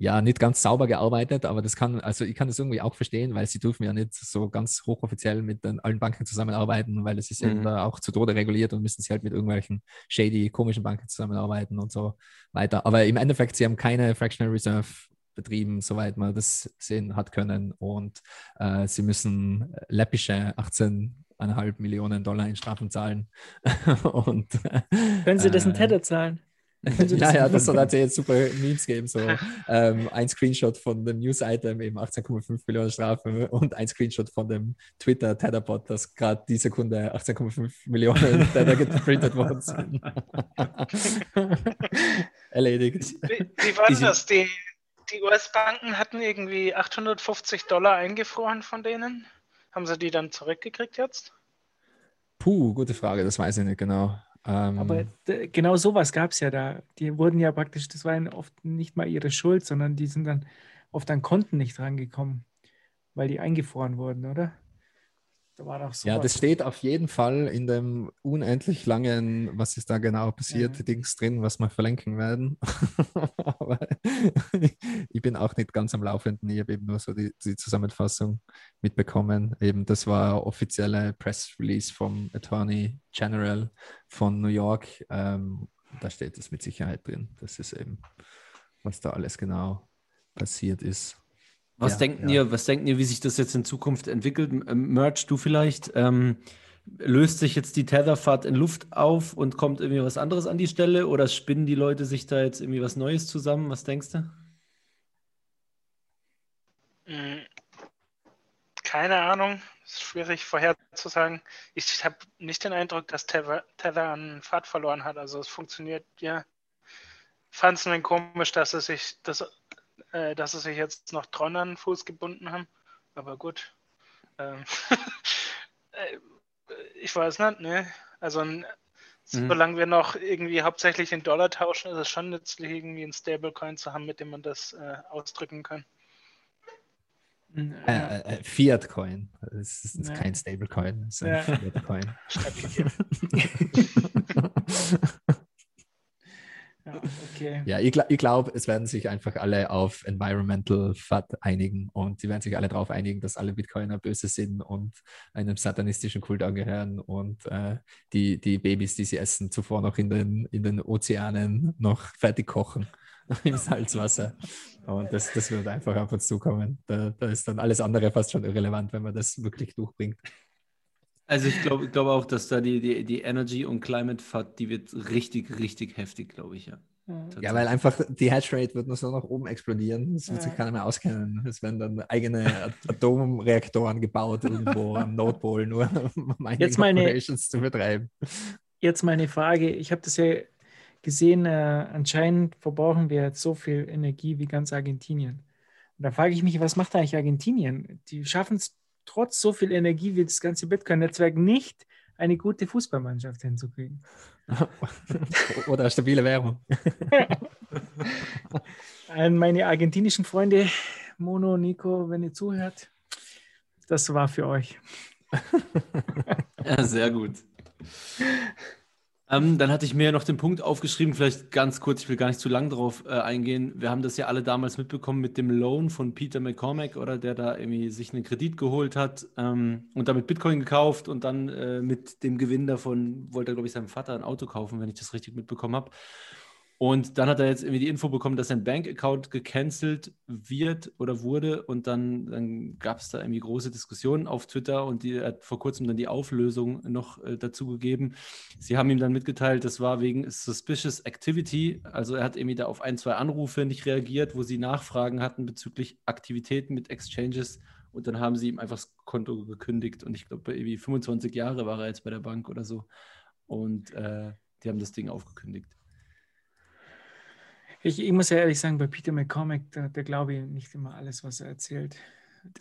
ja, nicht ganz sauber gearbeitet, aber das kann, also ich kann das irgendwie auch verstehen, weil sie dürfen ja nicht so ganz hochoffiziell mit den, allen Banken zusammenarbeiten, weil es ist mhm. eben da auch zu Tode reguliert und müssen sie halt mit irgendwelchen shady, komischen Banken zusammenarbeiten und so weiter. Aber im Endeffekt, sie haben keine Fractional Reserve betrieben, soweit man das sehen hat können und äh, sie müssen läppische 18,5 Millionen Dollar in Strafen zahlen. und, Können Sie das in äh, Tether zahlen? Ja, ja, das soll halt jetzt super Memes geben. So ähm, ein Screenshot von dem News-Item, eben 18,5 Millionen Strafe und ein Screenshot von dem Twitter-Tetherbot, dass gerade die Sekunde 18,5 Millionen Tether geprintet worden sind. Erledigt. Wie, wie war das? Die, die US-Banken hatten irgendwie 850 Dollar eingefroren von denen. Haben sie die dann zurückgekriegt jetzt? Puh, gute Frage, das weiß ich nicht genau. Ähm, Aber genau sowas gab es ja da. Die wurden ja praktisch, das war oft nicht mal ihre Schuld, sondern die sind dann oft an Konten nicht rangekommen, weil die eingefroren wurden, oder? Da war doch. Ja, das steht auf jeden Fall in dem unendlich langen, was ist da genau passiert, ja. Dings drin, was wir verlinken werden. Aber ich bin auch nicht ganz am Laufenden. Ich habe eben nur so die, die, Zusammenfassung mitbekommen. Eben, das war offizielle Press Release vom Attorney General von New York. Ähm, da steht es mit Sicherheit drin. Das ist eben, was da alles genau passiert ist. Was ja, denkt ja. ihr, was denkt ihr, wie sich das jetzt in Zukunft entwickelt? Ähm, Merch, du vielleicht? Ähm, löst sich jetzt die Tetherfahrt in Luft auf und kommt irgendwie was anderes an die Stelle oder spinnen die Leute sich da jetzt irgendwie was Neues zusammen? Was denkst du? Hm, keine Ahnung, ist schwierig vorherzusagen. Ich habe nicht den Eindruck, dass Tether, Tether an Fahrt verloren hat. Also es funktioniert ja. Fand es nur komisch, dass es sich das äh, dass sie sich jetzt noch Tron an den Fuß gebunden haben. Aber gut. Ähm, äh, ich weiß nicht, ne? Also mhm. solange wir noch irgendwie hauptsächlich in Dollar tauschen, ist es schon nützlich, irgendwie einen Stablecoin zu haben, mit dem man das äh, ausdrücken kann. Äh, äh, Fiat Coin. Das ist ja. kein Stablecoin, das ist ein ja. Fiat Coin. Ja, okay. ja ich, ich glaube, es werden sich einfach alle auf Environmental FAT einigen und sie werden sich alle darauf einigen, dass alle Bitcoiner böse sind und einem satanistischen Kult angehören und äh, die, die Babys, die sie essen, zuvor noch in den, in den Ozeanen noch fertig kochen im Salzwasser. Und das, das wird einfach auf uns zukommen. Da, da ist dann alles andere fast schon irrelevant, wenn man das wirklich durchbringt. Also ich glaube ich glaub auch, dass da die, die, die Energy und Climate FAT, die wird richtig, richtig heftig, glaube ich, ja. Ja, weil einfach die Hatchrate wird nur so nach oben explodieren. Das wird ja. sich keiner mehr auskennen. Es werden dann eigene Atomreaktoren gebaut irgendwo am Nordpol, nur um Mining Operations zu betreiben. Jetzt meine Frage. Ich habe das ja gesehen, äh, anscheinend verbrauchen wir jetzt so viel Energie wie ganz Argentinien. Und da frage ich mich, was macht eigentlich Argentinien? Die schaffen es trotz so viel Energie wie das ganze Bitcoin-Netzwerk nicht, eine gute Fußballmannschaft hinzukriegen. Oder stabile Währung. An meine argentinischen Freunde, Mono, Nico, wenn ihr zuhört, das war für euch. ja, sehr gut. Ähm, dann hatte ich mir noch den Punkt aufgeschrieben, vielleicht ganz kurz, ich will gar nicht zu lang drauf äh, eingehen. Wir haben das ja alle damals mitbekommen mit dem Loan von Peter McCormack, oder der da irgendwie sich einen Kredit geholt hat ähm, und damit Bitcoin gekauft und dann äh, mit dem Gewinn davon wollte er, glaube ich, seinem Vater ein Auto kaufen, wenn ich das richtig mitbekommen habe. Und dann hat er jetzt irgendwie die Info bekommen, dass sein Bank-Account gecancelt wird oder wurde. Und dann, dann gab es da irgendwie große Diskussionen auf Twitter und die, hat vor kurzem dann die Auflösung noch äh, dazu gegeben. Sie haben ihm dann mitgeteilt, das war wegen Suspicious Activity. Also er hat irgendwie da auf ein, zwei Anrufe nicht reagiert, wo sie Nachfragen hatten bezüglich Aktivitäten mit Exchanges. Und dann haben sie ihm einfach das Konto gekündigt. Und ich glaube, irgendwie 25 Jahre war er jetzt bei der Bank oder so. Und äh, die haben das Ding aufgekündigt. Ich, ich, muss ja ehrlich sagen, bei Peter McCormack, da, da glaube ich nicht immer alles, was er erzählt.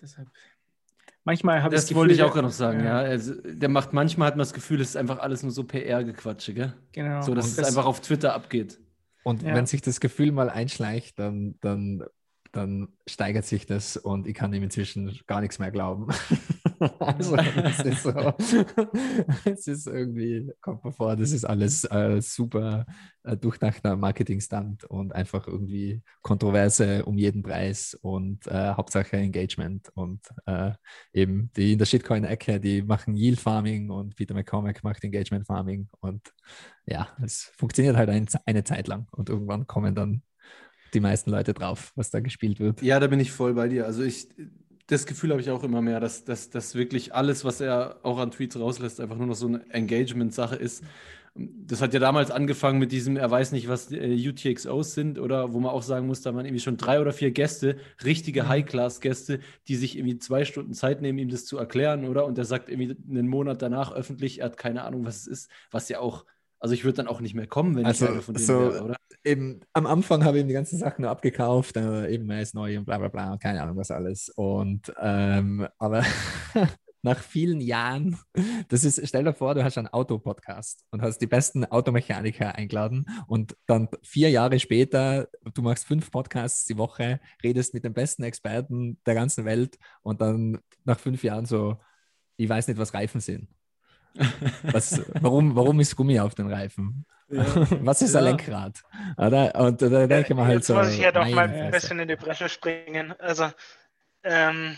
Deshalb. Manchmal habe ich das. Das wollte ich auch gerade noch sagen, ja. ja. Also, der macht, manchmal hat man das Gefühl, es ist einfach alles nur so PR-Gequatsche, gell? Genau. So, dass das, es einfach auf Twitter abgeht. Und ja. wenn sich das Gefühl mal einschleicht, dann, dann, dann steigert sich das und ich kann ihm inzwischen gar nichts mehr glauben. Also es ist so, es ist irgendwie, kommt mir vor, das ist alles äh, super äh, durchdachter Marketingstand und einfach irgendwie Kontroverse um jeden Preis und äh, Hauptsache Engagement und äh, eben die in der Shitcoin-Ecke, die machen Yield Farming und Peter McCormack macht Engagement Farming und ja, es funktioniert halt ein, eine Zeit lang und irgendwann kommen dann die meisten Leute drauf, was da gespielt wird. Ja, da bin ich voll bei dir. Also ich, das Gefühl habe ich auch immer mehr, dass, dass, dass wirklich alles, was er auch an Tweets rauslässt, einfach nur noch so eine Engagement-Sache ist. Das hat ja damals angefangen mit diesem, er weiß nicht, was äh, UTXOs sind, oder wo man auch sagen muss, da waren irgendwie schon drei oder vier Gäste, richtige mhm. High-Class-Gäste, die sich irgendwie zwei Stunden Zeit nehmen, ihm das zu erklären, oder? Und er sagt irgendwie einen Monat danach öffentlich, er hat keine Ahnung, was es ist, was ja auch also ich würde dann auch nicht mehr kommen, wenn also, ich einer von denen so wäre, oder? Eben, am Anfang habe ich ihm die ganzen Sachen nur abgekauft, äh, eben er ist neu und bla bla bla, keine Ahnung was alles. Und ähm, aber nach vielen Jahren, das ist, stell dir vor, du hast einen Autopodcast und hast die besten Automechaniker eingeladen und dann vier Jahre später, du machst fünf Podcasts die Woche, redest mit den besten Experten der ganzen Welt und dann nach fünf Jahren so, ich weiß nicht, was Reifen sind. Was, warum, warum ist Gummi auf den Reifen? Ja. Was ist ja. ein Lenkrad? Oder? Und da denke ich mal halt Jetzt so. muss ich ja doch mal ein bisschen in die Bresche springen. Also, ähm,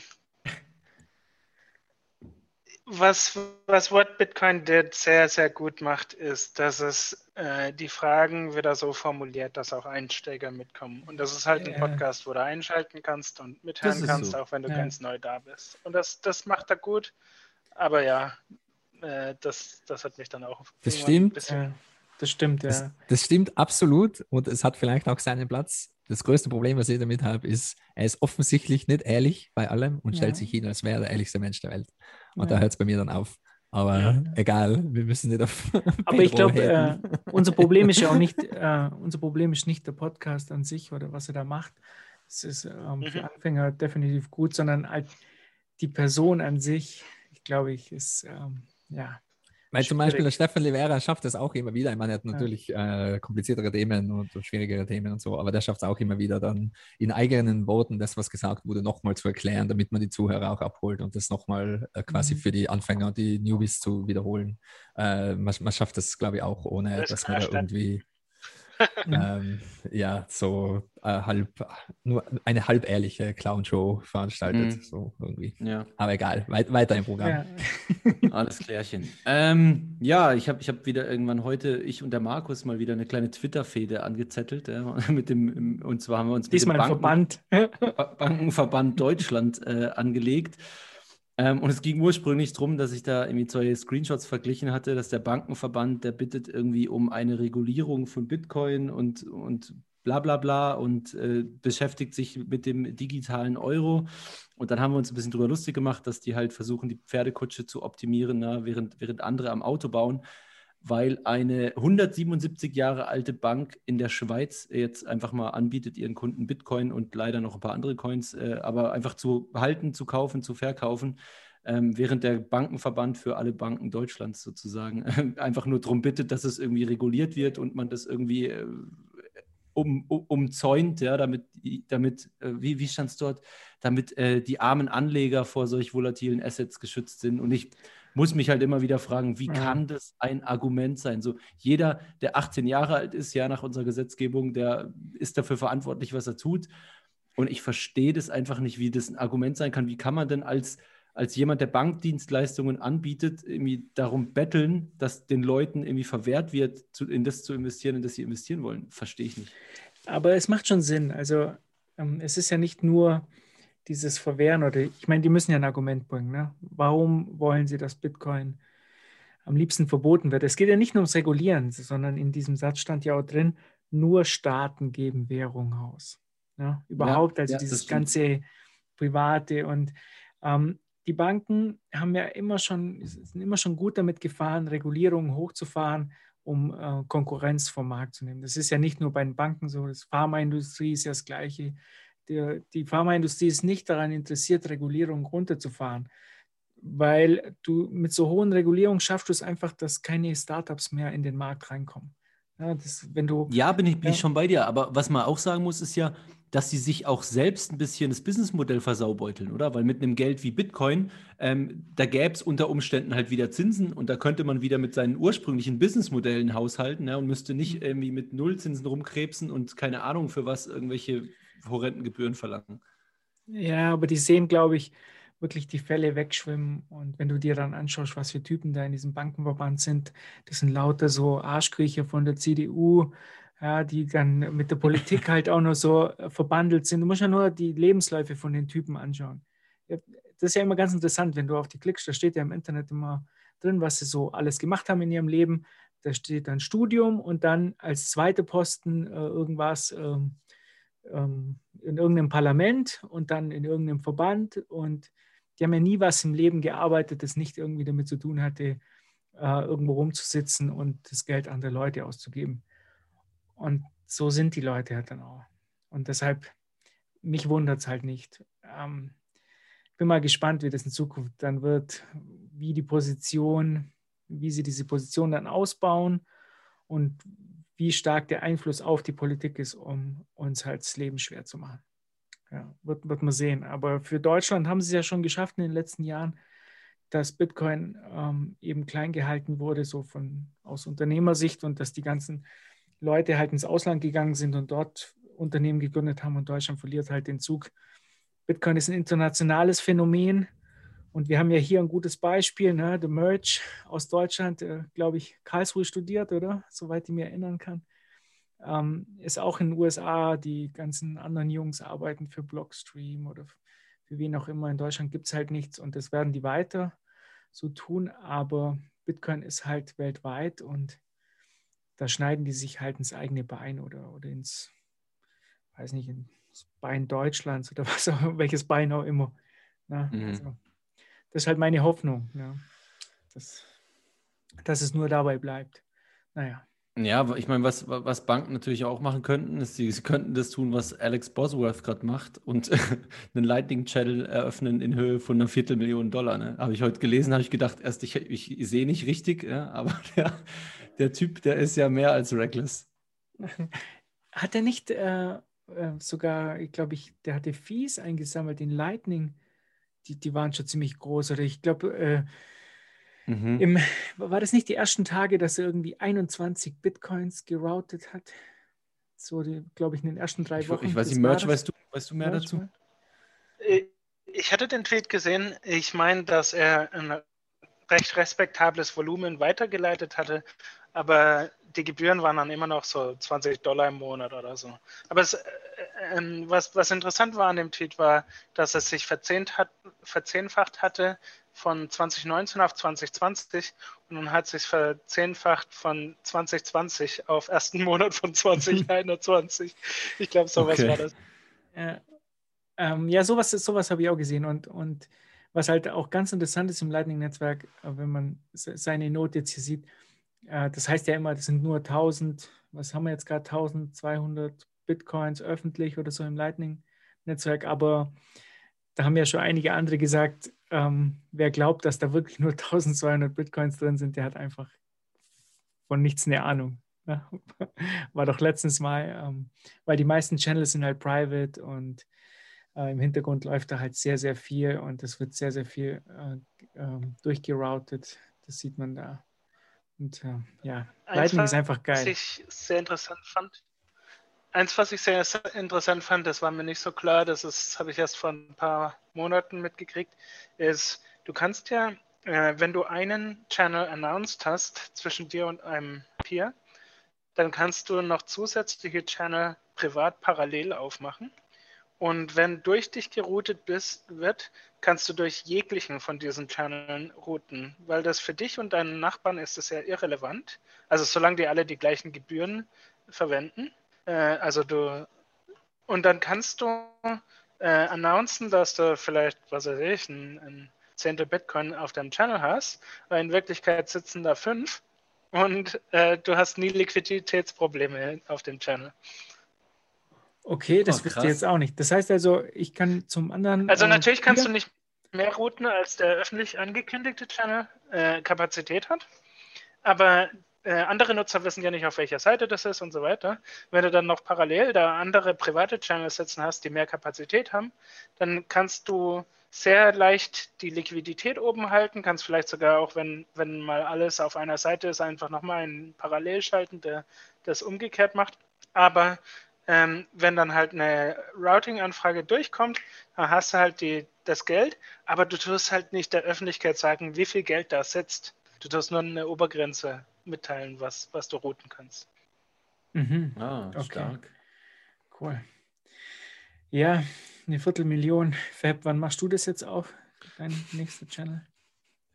was, was What Bitcoin did sehr, sehr gut macht, ist, dass es äh, die Fragen wieder so formuliert, dass auch Einsteiger mitkommen. Und das ist halt ja. ein Podcast, wo du einschalten kannst und mithören kannst, so. auch wenn du ganz neu da bist. Und das, das macht er gut. Aber ja, äh, das, das hat mich dann auch. Das stimmt. Ja, das stimmt, ja. Das, das, stimmt absolut und es hat vielleicht auch seinen Platz. Das größte Problem, was ich damit habe, ist, er ist offensichtlich nicht ehrlich bei allem und ja. stellt sich hin, als wäre der ehrlichste Mensch der Welt. Und ja. da hört es bei mir dann auf. Aber ja. egal, wir müssen nicht auf. Aber ich glaube, äh, unser Problem ist ja auch nicht, äh, unser Problem ist nicht der Podcast an sich oder was er da macht. Es ist ähm, mhm. für Anfänger definitiv gut, sondern halt die Person an sich, ich glaube ich, ist ähm, ja. Weil zum Beispiel der Stefan Livera schafft das auch immer wieder. Ich meine, er hat natürlich ja. äh, kompliziertere Themen und schwierigere Themen und so, aber der schafft es auch immer wieder, dann in eigenen Worten das, was gesagt wurde, nochmal zu erklären, damit man die Zuhörer auch abholt und das nochmal äh, quasi mhm. für die Anfänger und die Newbies zu wiederholen. Äh, man, man, schafft das, glaube ich, auch, ohne das dass man da irgendwie ähm, ja, so äh, halb, nur eine halb ehrliche Clown-Show veranstaltet. Mhm. So irgendwie. Ja. Aber egal, weit, weiter im Programm. Ja. Alles klärchen. Ähm, ja, ich habe ich hab wieder irgendwann heute, ich und der Markus mal wieder eine kleine Twitter-Fehde angezettelt. Ja, mit dem, und zwar haben wir uns Diesmal mit dem Banken, Verband. Bankenverband Deutschland äh, angelegt. Ähm, und es ging ursprünglich darum, dass ich da irgendwie zwei Screenshots verglichen hatte, dass der Bankenverband, der bittet irgendwie um eine Regulierung von Bitcoin und, und bla bla bla und äh, beschäftigt sich mit dem digitalen Euro. Und dann haben wir uns ein bisschen drüber lustig gemacht, dass die halt versuchen, die Pferdekutsche zu optimieren, na, während, während andere am Auto bauen weil eine 177 Jahre alte Bank in der Schweiz jetzt einfach mal anbietet, ihren Kunden Bitcoin und leider noch ein paar andere Coins, äh, aber einfach zu halten, zu kaufen, zu verkaufen, ähm, während der Bankenverband für alle Banken Deutschlands sozusagen äh, einfach nur darum bittet, dass es irgendwie reguliert wird und man das irgendwie äh, um, um, umzäunt, ja, damit, damit äh, wie, wie stand es dort, damit äh, die armen Anleger vor solch volatilen Assets geschützt sind. Und ich muss mich halt immer wieder fragen, wie ja. kann das ein Argument sein? So jeder, der 18 Jahre alt ist, ja, nach unserer Gesetzgebung, der ist dafür verantwortlich, was er tut. Und ich verstehe das einfach nicht, wie das ein Argument sein kann. Wie kann man denn als als jemand, der Bankdienstleistungen anbietet, irgendwie darum betteln, dass den Leuten irgendwie verwehrt wird, in das zu investieren, in das sie investieren wollen. Verstehe ich nicht. Aber es macht schon Sinn. Also ähm, es ist ja nicht nur dieses Verwehren oder ich meine, die müssen ja ein Argument bringen. Ne? Warum wollen sie, dass Bitcoin am liebsten verboten wird? Es geht ja nicht nur ums Regulieren, sondern in diesem Satz stand ja auch drin, nur Staaten geben Währung aus. Ne? Überhaupt, ja, also ja, dieses ganze Private und ähm, die Banken haben ja immer schon, sind immer schon gut damit gefahren, Regulierungen hochzufahren, um äh, Konkurrenz vom Markt zu nehmen. Das ist ja nicht nur bei den Banken so, das Pharmaindustrie ist ja das Gleiche. Der, die Pharmaindustrie ist nicht daran interessiert, Regulierungen runterzufahren, weil du mit so hohen Regulierungen schaffst du es einfach, dass keine Startups mehr in den Markt reinkommen. Ja, das, wenn du, ja bin, ich, bin ja. ich schon bei dir. Aber was man auch sagen muss, ist ja, dass sie sich auch selbst ein bisschen das Businessmodell versaubeuteln, oder? Weil mit einem Geld wie Bitcoin, ähm, da gäbe es unter Umständen halt wieder Zinsen und da könnte man wieder mit seinen ursprünglichen Businessmodellen haushalten ja, und müsste nicht mhm. irgendwie mit Nullzinsen rumkrebsen und keine Ahnung für was irgendwelche horrenden Gebühren verlangen. Ja, aber die sehen, glaube ich, wirklich die Fälle wegschwimmen. Und wenn du dir dann anschaust, was für Typen da in diesem Bankenverband sind, das sind lauter so Arschkriecher von der CDU, ja, die dann mit der Politik halt auch noch so verbandelt sind. Du musst ja nur die Lebensläufe von den Typen anschauen. Das ist ja immer ganz interessant, wenn du auf die klickst, da steht ja im Internet immer drin, was sie so alles gemacht haben in ihrem Leben. Da steht dann Studium und dann als zweiter Posten äh, irgendwas ähm, ähm, in irgendeinem Parlament und dann in irgendeinem Verband. Und die haben ja nie was im Leben gearbeitet, das nicht irgendwie damit zu tun hatte, äh, irgendwo rumzusitzen und das Geld an der Leute auszugeben. Und so sind die Leute halt dann auch. Und deshalb, mich wundert es halt nicht. Ähm, bin mal gespannt, wie das in Zukunft dann wird, wie die Position, wie sie diese Position dann ausbauen und wie stark der Einfluss auf die Politik ist, um uns halt das Leben schwer zu machen. Ja, wird, wird man sehen. Aber für Deutschland haben sie es ja schon geschafft in den letzten Jahren, dass Bitcoin ähm, eben klein gehalten wurde, so von aus Unternehmersicht und dass die ganzen Leute halt ins Ausland gegangen sind und dort Unternehmen gegründet haben und Deutschland verliert halt den Zug. Bitcoin ist ein internationales Phänomen und wir haben ja hier ein gutes Beispiel, ne? The Merge aus Deutschland, äh, glaube ich, Karlsruhe studiert, oder? Soweit ich mir erinnern kann. Ähm, ist auch in den USA, die ganzen anderen Jungs arbeiten für Blockstream oder für wen auch immer. In Deutschland gibt es halt nichts und das werden die weiter so tun, aber Bitcoin ist halt weltweit und da schneiden die sich halt ins eigene Bein oder, oder ins, weiß nicht, ins Bein Deutschlands oder was auch, welches Bein auch immer. Na, mhm. also, das ist halt meine Hoffnung, ja, dass, dass es nur dabei bleibt. Naja. Ja, ich meine, was, was Banken natürlich auch machen könnten, ist, sie, sie könnten das tun, was Alex Bosworth gerade macht und einen Lightning Channel eröffnen in Höhe von einer Viertelmillion Dollar. Ne? Habe ich heute gelesen, habe ich gedacht, erst ich, ich, sehe nicht richtig, ja, aber der, der Typ, der ist ja mehr als reckless. Hat er nicht äh, äh, sogar, ich glaube, ich, der hatte Fees eingesammelt in Lightning, die, die waren schon ziemlich groß. Oder ich glaube, äh, Mhm. war das nicht die ersten Tage, dass er irgendwie 21 Bitcoins geroutet hat? So, glaube ich, in den ersten drei Wochen. Ich, ich weiß nicht, Merch, weißt du, weißt du mehr Merch dazu? Äh, ich hatte den Tweet gesehen. Ich meine, dass er ein recht respektables Volumen weitergeleitet hatte, aber die Gebühren waren dann immer noch so 20 Dollar im Monat oder so. Aber es, äh, äh, was, was interessant war an dem Tweet war, dass es sich hat, verzehnfacht hatte von 2019 auf 2020 und dann hat sich verzehnfacht von 2020 auf ersten Monat von 2021. ich glaube, sowas okay. war das. Ja, ähm, ja sowas, sowas habe ich auch gesehen und, und was halt auch ganz interessant ist im Lightning-Netzwerk, äh, wenn man seine Note jetzt hier sieht, äh, das heißt ja immer, das sind nur 1000, was haben wir jetzt gerade, 1200 Bitcoins öffentlich oder so im Lightning-Netzwerk, aber da haben ja schon einige andere gesagt, ähm, wer glaubt, dass da wirklich nur 1200 Bitcoins drin sind, der hat einfach von nichts eine Ahnung. Ja, war doch letztens mal, ähm, weil die meisten Channels sind halt private und äh, im Hintergrund läuft da halt sehr, sehr viel und es wird sehr, sehr viel äh, äh, durchgeroutet. Das sieht man da. Und äh, ja, Lightning ist einfach geil. Was ich sehr interessant fand, eins, was ich sehr interessant fand, das war mir nicht so klar, das habe ich erst vor ein paar Monaten mitgekriegt, ist, du kannst ja, äh, wenn du einen Channel announced hast zwischen dir und einem Peer, dann kannst du noch zusätzliche Channel privat parallel aufmachen. Und wenn durch dich geroutet bist, wird, kannst du durch jeglichen von diesen Channeln routen, weil das für dich und deinen Nachbarn ist es ja irrelevant. Also solange die alle die gleichen Gebühren verwenden. Äh, also du und dann kannst du äh, announcen, dass du vielleicht, was weiß ich, ein, ein Zehntel Bitcoin auf deinem Channel hast, weil in Wirklichkeit sitzen da fünf und äh, du hast nie Liquiditätsprobleme auf dem Channel. Okay, das oh, wisst ihr jetzt auch nicht. Das heißt also, ich kann zum anderen. Also äh, natürlich kannst du nicht mehr routen, als der öffentlich angekündigte Channel äh, Kapazität hat. Aber äh, andere Nutzer wissen ja nicht, auf welcher Seite das ist und so weiter. Wenn du dann noch parallel da andere private Channels sitzen hast, die mehr Kapazität haben, dann kannst du sehr leicht die Liquidität oben halten, kannst vielleicht sogar auch, wenn, wenn mal alles auf einer Seite ist, einfach nochmal einen Parallel schalten, der das umgekehrt macht. Aber ähm, wenn dann halt eine Routing-Anfrage durchkommt, dann hast du halt die, das Geld, aber du tust halt nicht der Öffentlichkeit sagen, wie viel Geld da sitzt. Du tust nur eine Obergrenze mitteilen, was, was du routen kannst. Mhm. Ah, okay. stark. Cool. Ja, eine Viertelmillion. Fab, wann machst du das jetzt auf? Dein nächster Channel?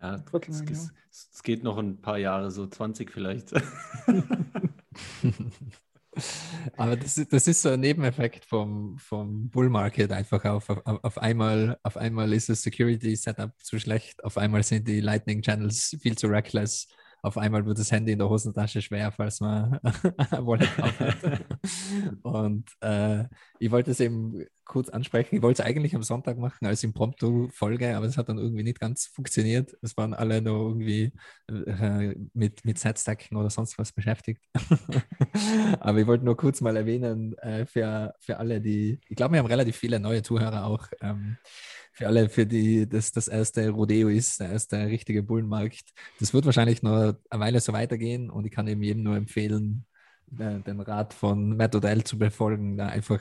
Ja, es, es geht noch ein paar Jahre, so 20 vielleicht. Aber das, das ist so ein Nebeneffekt vom, vom Bull Market einfach auf, auf, auf, einmal, auf einmal ist das Security Setup zu schlecht, auf einmal sind die Lightning Channels viel zu reckless auf einmal wird das Handy in der Hosentasche schwer, falls man Wallet hat. Und äh, ich wollte es eben kurz ansprechen. Ich wollte es eigentlich am Sonntag machen als Impromptu-Folge, aber es hat dann irgendwie nicht ganz funktioniert. Es waren alle noch irgendwie äh, mit, mit Setstacken oder sonst was beschäftigt. aber ich wollte nur kurz mal erwähnen, äh, für, für alle, die, ich glaube, wir haben relativ viele neue Zuhörer auch. Ähm, für alle, für die das das erste Rodeo ist, der erste richtige Bullenmarkt. Das wird wahrscheinlich noch eine Weile so weitergehen und ich kann eben jedem nur empfehlen, äh, den Rat von Matt Odell zu befolgen, da einfach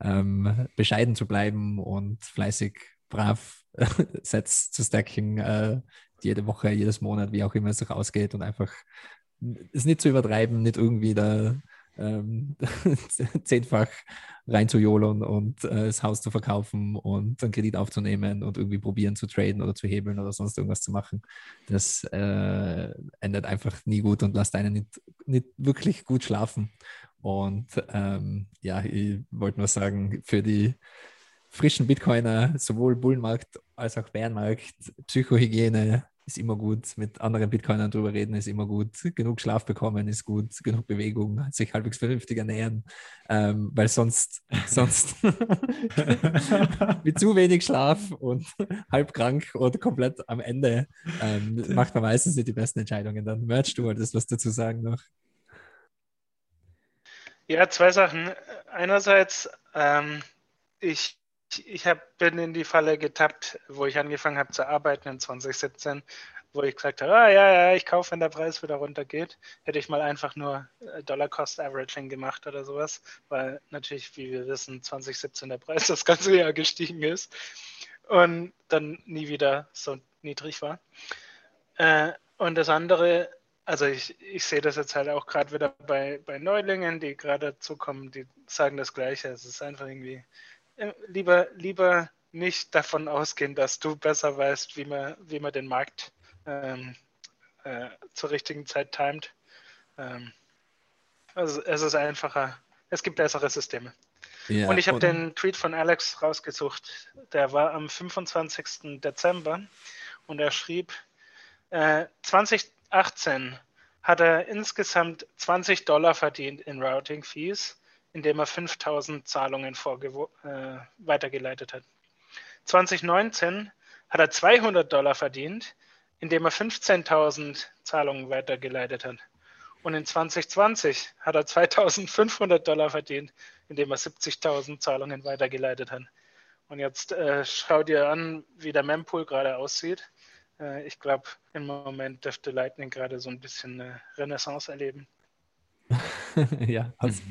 ähm, bescheiden zu bleiben und fleißig, brav Sets zu stacken, äh, jede Woche, jedes Monat, wie auch immer es sich ausgeht und einfach es nicht zu übertreiben, nicht irgendwie da ähm, zehnfach rein zu jolen und äh, das Haus zu verkaufen und einen Kredit aufzunehmen und irgendwie probieren zu traden oder zu hebeln oder sonst irgendwas zu machen. Das äh, endet einfach nie gut und lässt einen nicht, nicht wirklich gut schlafen. Und ähm, ja, ich wollte nur sagen, für die frischen Bitcoiner, sowohl Bullenmarkt als auch Bärenmarkt, Psychohygiene, ist immer gut. Mit anderen Bitcoinern drüber reden ist immer gut. Genug Schlaf bekommen ist gut. Genug Bewegung, sich halbwegs vernünftig ernähren. Ähm, weil sonst, sonst mit zu wenig Schlaf und halb krank oder komplett am Ende ähm, macht man meistens nicht die besten Entscheidungen. Dann merchst du das was dazu sagen noch. Ja, zwei Sachen. Einerseits, ähm, ich ich hab, bin in die Falle getappt, wo ich angefangen habe zu arbeiten in 2017, wo ich gesagt habe, ah ja, ja, ich kaufe, wenn der Preis wieder runtergeht. Hätte ich mal einfach nur äh, Dollar Cost Averaging gemacht oder sowas, weil natürlich, wie wir wissen, 2017 der Preis das ganze Jahr gestiegen ist und dann nie wieder so niedrig war. Äh, und das andere, also ich, ich sehe das jetzt halt auch gerade wieder bei, bei Neulingen, die gerade dazukommen, die sagen das Gleiche. Es ist einfach irgendwie lieber, lieber nicht davon ausgehen, dass du besser weißt, wie man, wie man den Markt ähm, äh, zur richtigen Zeit timet. Ähm, also es ist einfacher. Es gibt bessere Systeme. Ja, und ich habe den Tweet von Alex rausgesucht. Der war am 25. Dezember und er schrieb, äh, 2018 hat er insgesamt 20 Dollar verdient in Routing Fees indem er 5000 Zahlungen äh, weitergeleitet hat. 2019 hat er 200 Dollar verdient, indem er 15.000 Zahlungen weitergeleitet hat. Und in 2020 hat er 2500 Dollar verdient, indem er 70.000 Zahlungen weitergeleitet hat. Und jetzt äh, schau dir an, wie der Mempool gerade aussieht. Äh, ich glaube, im Moment dürfte Lightning gerade so ein bisschen eine Renaissance erleben. ja, aus,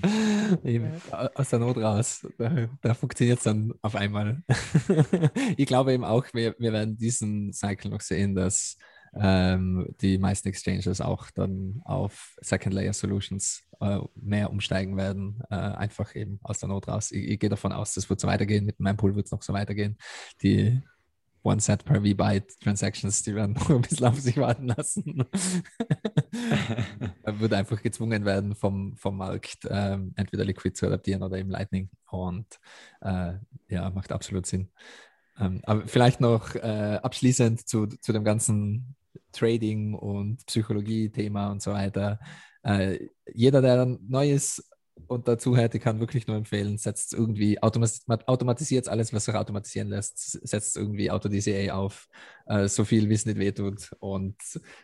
eben, aus, der Not raus. Da, da funktioniert es dann auf einmal. ich glaube eben auch, wir, wir werden diesen Cycle noch sehen, dass ähm, die meisten Exchanges auch dann auf Second Layer Solutions äh, mehr umsteigen werden. Äh, einfach eben aus der Not raus. Ich, ich gehe davon aus, das wird so weitergehen. Mit meinem Pool wird es noch so weitergehen. Die One Set per V-Byte Transactions, die werden noch ein bisschen auf sich warten lassen. er wird einfach gezwungen werden vom, vom Markt, ähm, entweder Liquid zu adaptieren oder eben Lightning. Und äh, ja, macht absolut Sinn. Ähm, aber vielleicht noch äh, abschließend zu, zu dem ganzen Trading und Psychologie-Thema und so weiter. Äh, jeder, der ein neues und dazu hätte, kann wirklich nur empfehlen, setzt irgendwie, automatis automatisiert alles, was sich automatisieren lässt, setzt irgendwie AutoDCA auf, äh, so viel wie es nicht wehtut und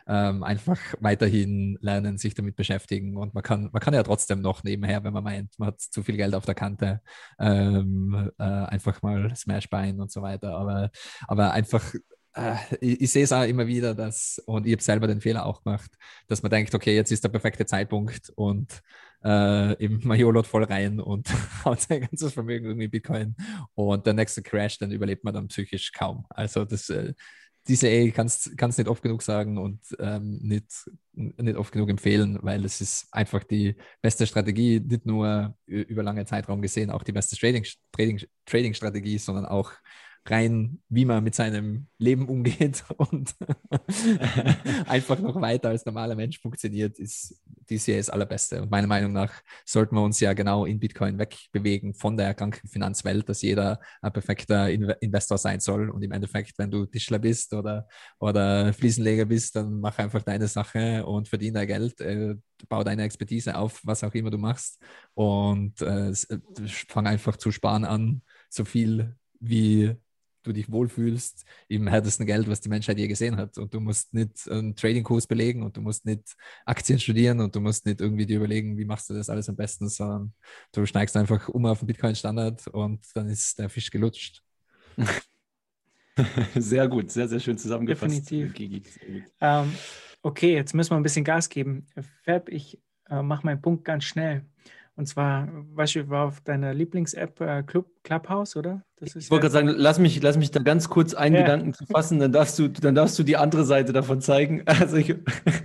ähm, einfach weiterhin lernen, sich damit beschäftigen. Und man kann, man kann ja trotzdem noch nebenher, wenn man meint, man hat zu viel Geld auf der Kante, ähm, äh, einfach mal Smash Bein und so weiter, aber, aber einfach äh, ich, ich, sehe es auch immer wieder, dass, und ich habe selber den Fehler auch gemacht, dass man denkt, okay, jetzt ist der perfekte Zeitpunkt und äh, im Majolot voll rein und haut sein ganzes Vermögen irgendwie Bitcoin und der nächste Crash, dann überlebt man dann psychisch kaum. Also das, äh, diese A kannst du nicht oft genug sagen und ähm, nicht, nicht oft genug empfehlen, weil es ist einfach die beste Strategie, nicht nur über lange Zeitraum gesehen, auch die beste Trading, Trading, Trading Strategie, sondern auch rein, wie man mit seinem Leben umgeht und einfach noch weiter als normaler Mensch funktioniert, ist DCA das allerbeste. Und meiner Meinung nach sollten wir uns ja genau in Bitcoin wegbewegen von der kranken Finanzwelt, dass jeder ein perfekter Investor sein soll. Und im Endeffekt, wenn du Tischler bist oder, oder Fliesenleger bist, dann mach einfach deine Sache und verdiene dein Geld. Äh, bau deine Expertise auf, was auch immer du machst. Und äh, fang einfach zu sparen an, so viel wie du dich wohlfühlst im härtesten Geld, was die Menschheit je gesehen hat. Und du musst nicht einen Trading-Kurs belegen und du musst nicht Aktien studieren und du musst nicht irgendwie dir überlegen, wie machst du das alles am besten, sondern du steigst einfach um auf den Bitcoin-Standard und dann ist der Fisch gelutscht. Sehr gut, sehr, sehr schön zusammengefasst. Definitiv. Gigi. Ähm, okay, jetzt müssen wir ein bisschen Gas geben. Fab, ich äh, mache meinen Punkt ganz schnell. Und zwar, weißt du, war auf deiner Lieblings-App äh, Club, Clubhouse, oder? ich wollte ja gerade sagen, lass mich, lass mich da ganz kurz einen ja. Gedanken zu fassen, dann darfst, du, dann darfst du die andere Seite davon zeigen. Also ich,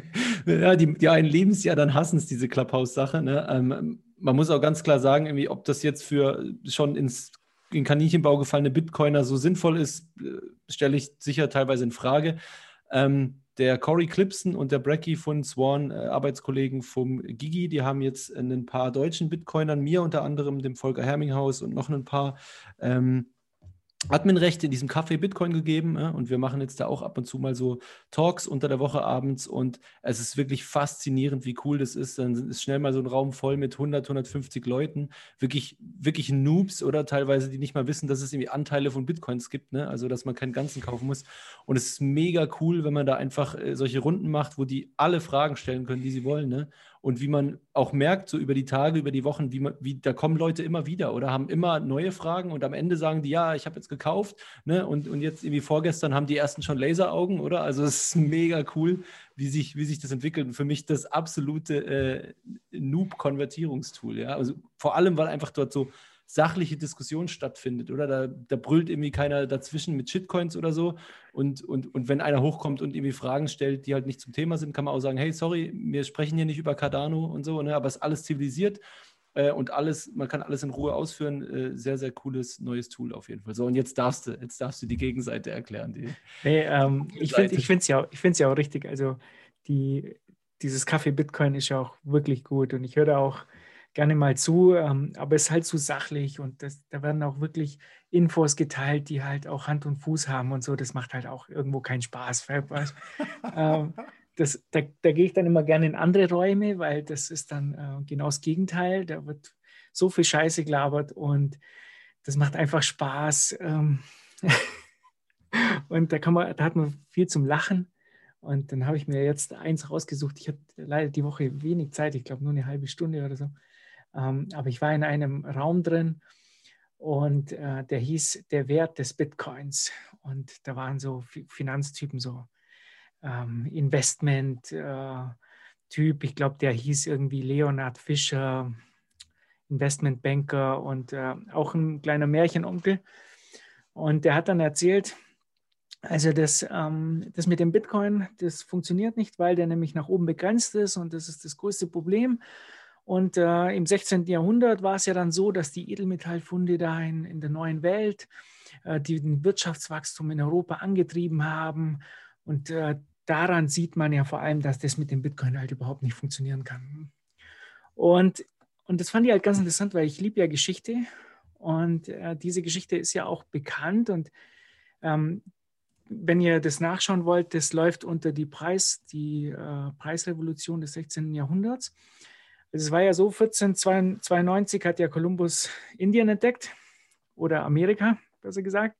ja, die, die einen lieben es ja, dann hassen es diese Clubhouse-Sache. Ne? Ähm, man muss auch ganz klar sagen, irgendwie, ob das jetzt für schon ins in Kaninchenbau gefallene Bitcoiner so sinnvoll ist, äh, stelle ich sicher teilweise in Frage. Ähm, der Corey Clipson und der Brecky von Swan, äh, Arbeitskollegen vom Gigi, die haben jetzt ein paar deutschen Bitcoinern, mir unter anderem, dem Volker Herminghaus und noch ein paar ähm, Adminrechte in diesem Café Bitcoin gegeben ja, und wir machen jetzt da auch ab und zu mal so Talks unter der Woche abends und es ist wirklich faszinierend, wie cool das ist. Dann ist schnell mal so ein Raum voll mit 100, 150 Leuten, wirklich, wirklich Noobs oder teilweise, die nicht mal wissen, dass es irgendwie Anteile von Bitcoins gibt, ne? also dass man keinen ganzen kaufen muss. Und es ist mega cool, wenn man da einfach äh, solche Runden macht, wo die alle Fragen stellen können, die sie wollen. Ne? Und wie man auch merkt, so über die Tage, über die Wochen, wie, man, wie da kommen Leute immer wieder oder haben immer neue Fragen und am Ende sagen die, ja, ich habe jetzt gekauft ne? und, und jetzt irgendwie vorgestern haben die ersten schon Laseraugen, oder? Also es ist mega cool, wie sich, wie sich das entwickelt und für mich das absolute äh, Noob-Konvertierungstool, ja, also vor allem, weil einfach dort so sachliche Diskussion stattfindet, oder? Da, da brüllt irgendwie keiner dazwischen mit Shitcoins oder so. Und, und, und wenn einer hochkommt und irgendwie Fragen stellt, die halt nicht zum Thema sind, kann man auch sagen, hey, sorry, wir sprechen hier nicht über Cardano und so, ne? aber es ist alles zivilisiert äh, und alles, man kann alles in Ruhe ausführen. Äh, sehr, sehr cooles neues Tool auf jeden Fall. So, und jetzt darfst du, jetzt darfst du die Gegenseite erklären. Die hey, ähm, ich finde es ja, ja auch richtig. Also die, dieses Kaffee Bitcoin ist ja auch wirklich gut und ich höre auch gerne mal zu, ähm, aber es ist halt so sachlich und das, da werden auch wirklich Infos geteilt, die halt auch Hand und Fuß haben und so. Das macht halt auch irgendwo keinen Spaß. ähm, das, da, da gehe ich dann immer gerne in andere Räume, weil das ist dann äh, genau das Gegenteil. Da wird so viel Scheiße gelabert und das macht einfach Spaß. Ähm und da, kann man, da hat man viel zum Lachen. Und dann habe ich mir jetzt eins rausgesucht. Ich hatte leider die Woche wenig Zeit, ich glaube nur eine halbe Stunde oder so. Ähm, aber ich war in einem Raum drin und äh, der hieß Der Wert des Bitcoins. Und da waren so Finanztypen, so ähm, Investment-Typ. Äh, ich glaube, der hieß irgendwie Leonard Fischer, Investmentbanker und äh, auch ein kleiner Märchenonkel. Und der hat dann erzählt, also das, ähm, das mit dem Bitcoin, das funktioniert nicht, weil der nämlich nach oben begrenzt ist und das ist das größte Problem. Und äh, im 16. Jahrhundert war es ja dann so, dass die Edelmetallfunde da in, in der neuen Welt äh, die den Wirtschaftswachstum in Europa angetrieben haben. Und äh, daran sieht man ja vor allem, dass das mit dem Bitcoin halt überhaupt nicht funktionieren kann. Und, und das fand ich halt ganz interessant, weil ich liebe ja Geschichte und äh, diese Geschichte ist ja auch bekannt und ähm, wenn ihr das nachschauen wollt, das läuft unter die Preis, die äh, Preisrevolution des 16. Jahrhunderts. Es war ja so, 1492 hat ja Kolumbus Indien entdeckt oder Amerika, besser gesagt.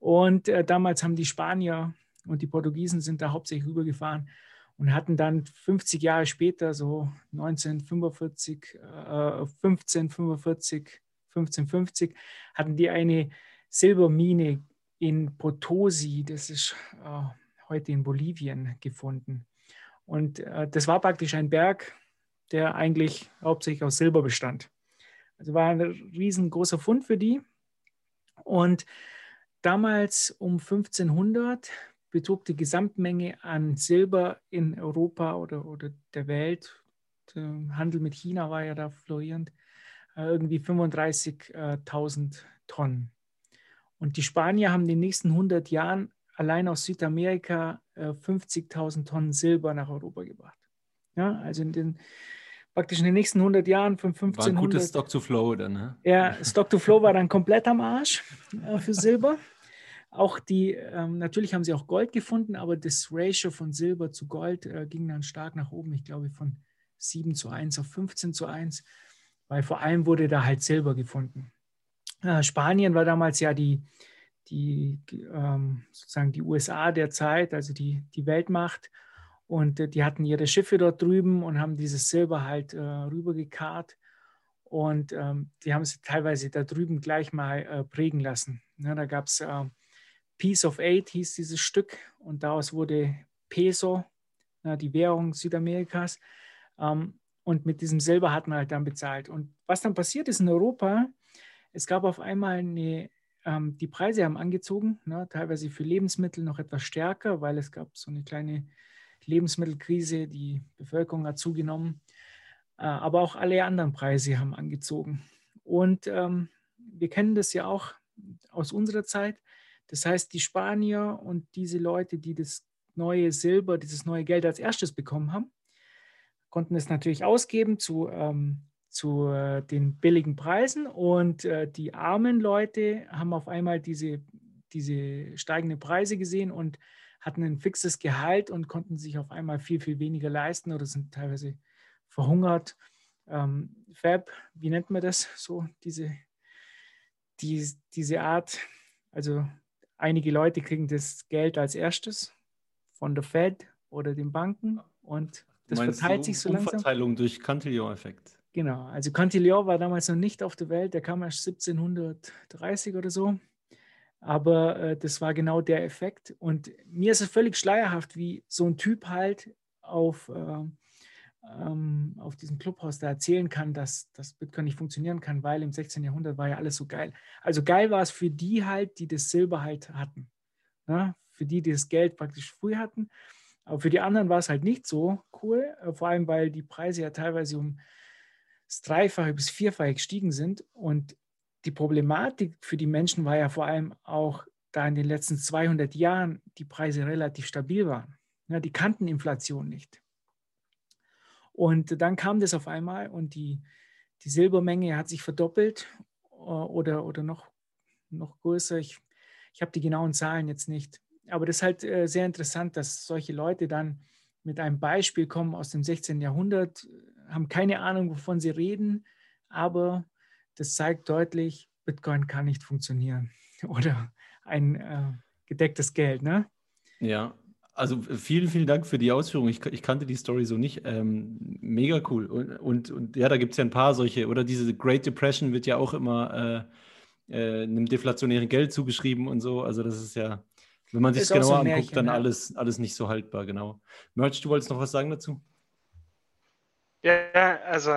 Und äh, damals haben die Spanier und die Portugiesen sind da hauptsächlich rübergefahren und hatten dann 50 Jahre später, so 1945, äh, 1545, 1550, hatten die eine Silbermine in Potosi, das ist äh, heute in Bolivien, gefunden. Und äh, das war praktisch ein Berg, der eigentlich hauptsächlich aus Silber bestand. Also war ein riesengroßer Fund für die. Und damals um 1500 betrug die Gesamtmenge an Silber in Europa oder, oder der Welt, der Handel mit China war ja da florierend, äh, irgendwie 35.000 Tonnen. Und die Spanier haben in den nächsten 100 Jahren allein aus Südamerika 50.000 äh, Tonnen Silber nach Europa gebracht. Ja, also in den praktisch in den nächsten 100 Jahren von 1500. War ein gutes Stock to Flow dann, ne? Ja, Stock to Flow war dann komplett am Arsch äh, für Silber. Auch die, ähm, natürlich haben sie auch Gold gefunden, aber das Ratio von Silber zu Gold äh, ging dann stark nach oben. Ich glaube von 7 zu 1 auf 15 zu 1, weil vor allem wurde da halt Silber gefunden. Äh, Spanien war damals ja die, die ähm, sozusagen die USA der Zeit, also die, die Weltmacht. Und äh, die hatten ihre Schiffe dort drüben und haben dieses Silber halt äh, rübergekarrt. Und ähm, die haben es teilweise da drüben gleich mal äh, prägen lassen. Ja, da gab es äh, Piece of Eight, hieß dieses Stück. Und daraus wurde Peso, ja, die Währung Südamerikas. Ähm, und mit diesem Silber hat man halt dann bezahlt. Und was dann passiert ist in Europa, es gab auf einmal eine, ähm, die Preise haben angezogen, ne, teilweise für Lebensmittel noch etwas stärker, weil es gab so eine kleine Lebensmittelkrise, die Bevölkerung hat zugenommen, äh, aber auch alle anderen Preise haben angezogen. Und ähm, wir kennen das ja auch aus unserer Zeit. Das heißt, die Spanier und diese Leute, die das neue Silber, dieses neue Geld als erstes bekommen haben, konnten es natürlich ausgeben zu, ähm, zu äh, den billigen Preisen und äh, die armen Leute haben auf einmal diese, diese steigenden Preise gesehen und hatten ein fixes Gehalt und konnten sich auf einmal viel, viel weniger leisten oder sind teilweise verhungert. Ähm, Fab, wie nennt man das so, diese, die, diese Art? Also einige Leute kriegen das Geld als erstes von der Fed oder den Banken und das verteilt sich so langsam. Umverteilung durch Cantillon-Effekt. Genau, also Cantillon war damals noch nicht auf der Welt, der kam erst 1730 oder so. Aber äh, das war genau der Effekt. Und mir ist es völlig schleierhaft, wie so ein Typ halt auf, äh, ähm, auf diesem Clubhaus da erzählen kann, dass das Bitcoin nicht funktionieren kann, weil im 16. Jahrhundert war ja alles so geil. Also geil war es für die halt, die das Silber halt hatten. Ne? Für die, die das Geld praktisch früh hatten. Aber für die anderen war es halt nicht so cool, äh, vor allem weil die Preise ja teilweise um das Dreifache bis Vierfache gestiegen sind. Und die Problematik für die Menschen war ja vor allem auch, da in den letzten 200 Jahren die Preise relativ stabil waren. Ja, die kannten Inflation nicht. Und dann kam das auf einmal und die, die Silbermenge hat sich verdoppelt äh, oder, oder noch, noch größer. Ich, ich habe die genauen Zahlen jetzt nicht. Aber das ist halt äh, sehr interessant, dass solche Leute dann mit einem Beispiel kommen aus dem 16. Jahrhundert, haben keine Ahnung, wovon sie reden, aber das zeigt deutlich, Bitcoin kann nicht funktionieren oder ein äh, gedecktes Geld, ne? Ja, Also vielen, vielen Dank für die Ausführung. Ich, ich kannte die Story so nicht. Ähm, mega cool. Und, und, und ja, da gibt es ja ein paar solche, oder diese Great Depression wird ja auch immer äh, äh, einem deflationären Geld zugeschrieben und so. Also das ist ja, wenn man sich das genauer so anguckt, Märchen, dann ja. alles, alles nicht so haltbar, genau. Merch, du wolltest noch was sagen dazu? Ja, also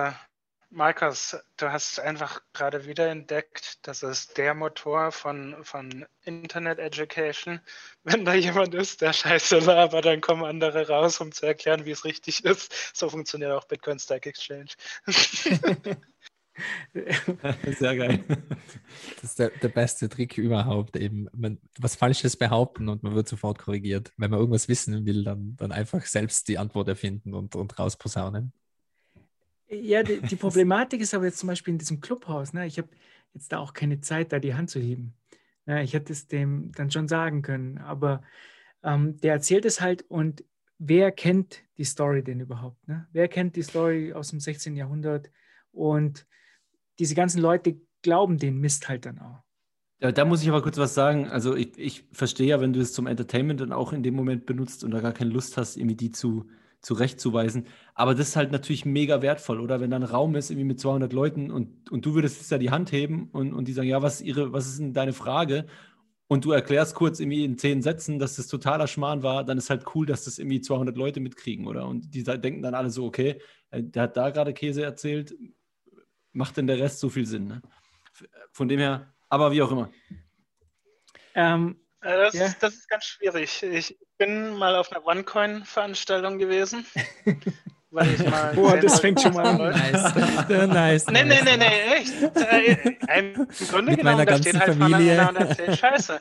Markus, du hast einfach gerade wieder entdeckt, das ist der Motor von, von Internet Education. Wenn da jemand ist, der scheiße labert, dann kommen andere raus, um zu erklären, wie es richtig ist. So funktioniert auch Bitcoin Stack Exchange. Sehr geil. Das ist der, der beste Trick überhaupt. Eben man, was Falsches behaupten und man wird sofort korrigiert. Wenn man irgendwas wissen will, dann, dann einfach selbst die Antwort erfinden und, und rausposaunen. Ja, die, die, Problematik ist aber jetzt zum Beispiel in diesem Clubhaus. Ne? Ich habe jetzt da auch keine Zeit, da die Hand zu heben. Ja, ich hätte es dem dann schon sagen können, aber ähm, der erzählt es halt und wer kennt die Story denn überhaupt? Ne? Wer kennt die Story aus dem 16. Jahrhundert? Und diese ganzen Leute glauben den Mist halt dann auch. Ja, da muss ich aber kurz was sagen. Also ich, ich verstehe ja, wenn du es zum Entertainment dann auch in dem Moment benutzt und da gar keine Lust hast, irgendwie die zu zurechtzuweisen. Aber das ist halt natürlich mega wertvoll, oder? Wenn da ein Raum ist, irgendwie mit 200 Leuten und, und du würdest jetzt da die Hand heben und, und die sagen, ja, was ist, ihre, was ist denn deine Frage? Und du erklärst kurz irgendwie in zehn Sätzen, dass das totaler Schmarrn war, dann ist halt cool, dass das irgendwie 200 Leute mitkriegen, oder? Und die denken dann alle so, okay, äh, der hat da gerade Käse erzählt, macht denn der Rest so viel Sinn? Ne? Von dem her, aber wie auch immer. Ähm, äh, das, ja. ist, das ist ganz schwierig. Ich bin mal auf einer OneCoin-Veranstaltung gewesen. weil ich mal Boah, das fängt schon mal an. Nice. nice. Nee, nee, nee, nee, echt. Äh, Im Grunde Mit genommen, da steht halt Familie. und erzählt Scheiße.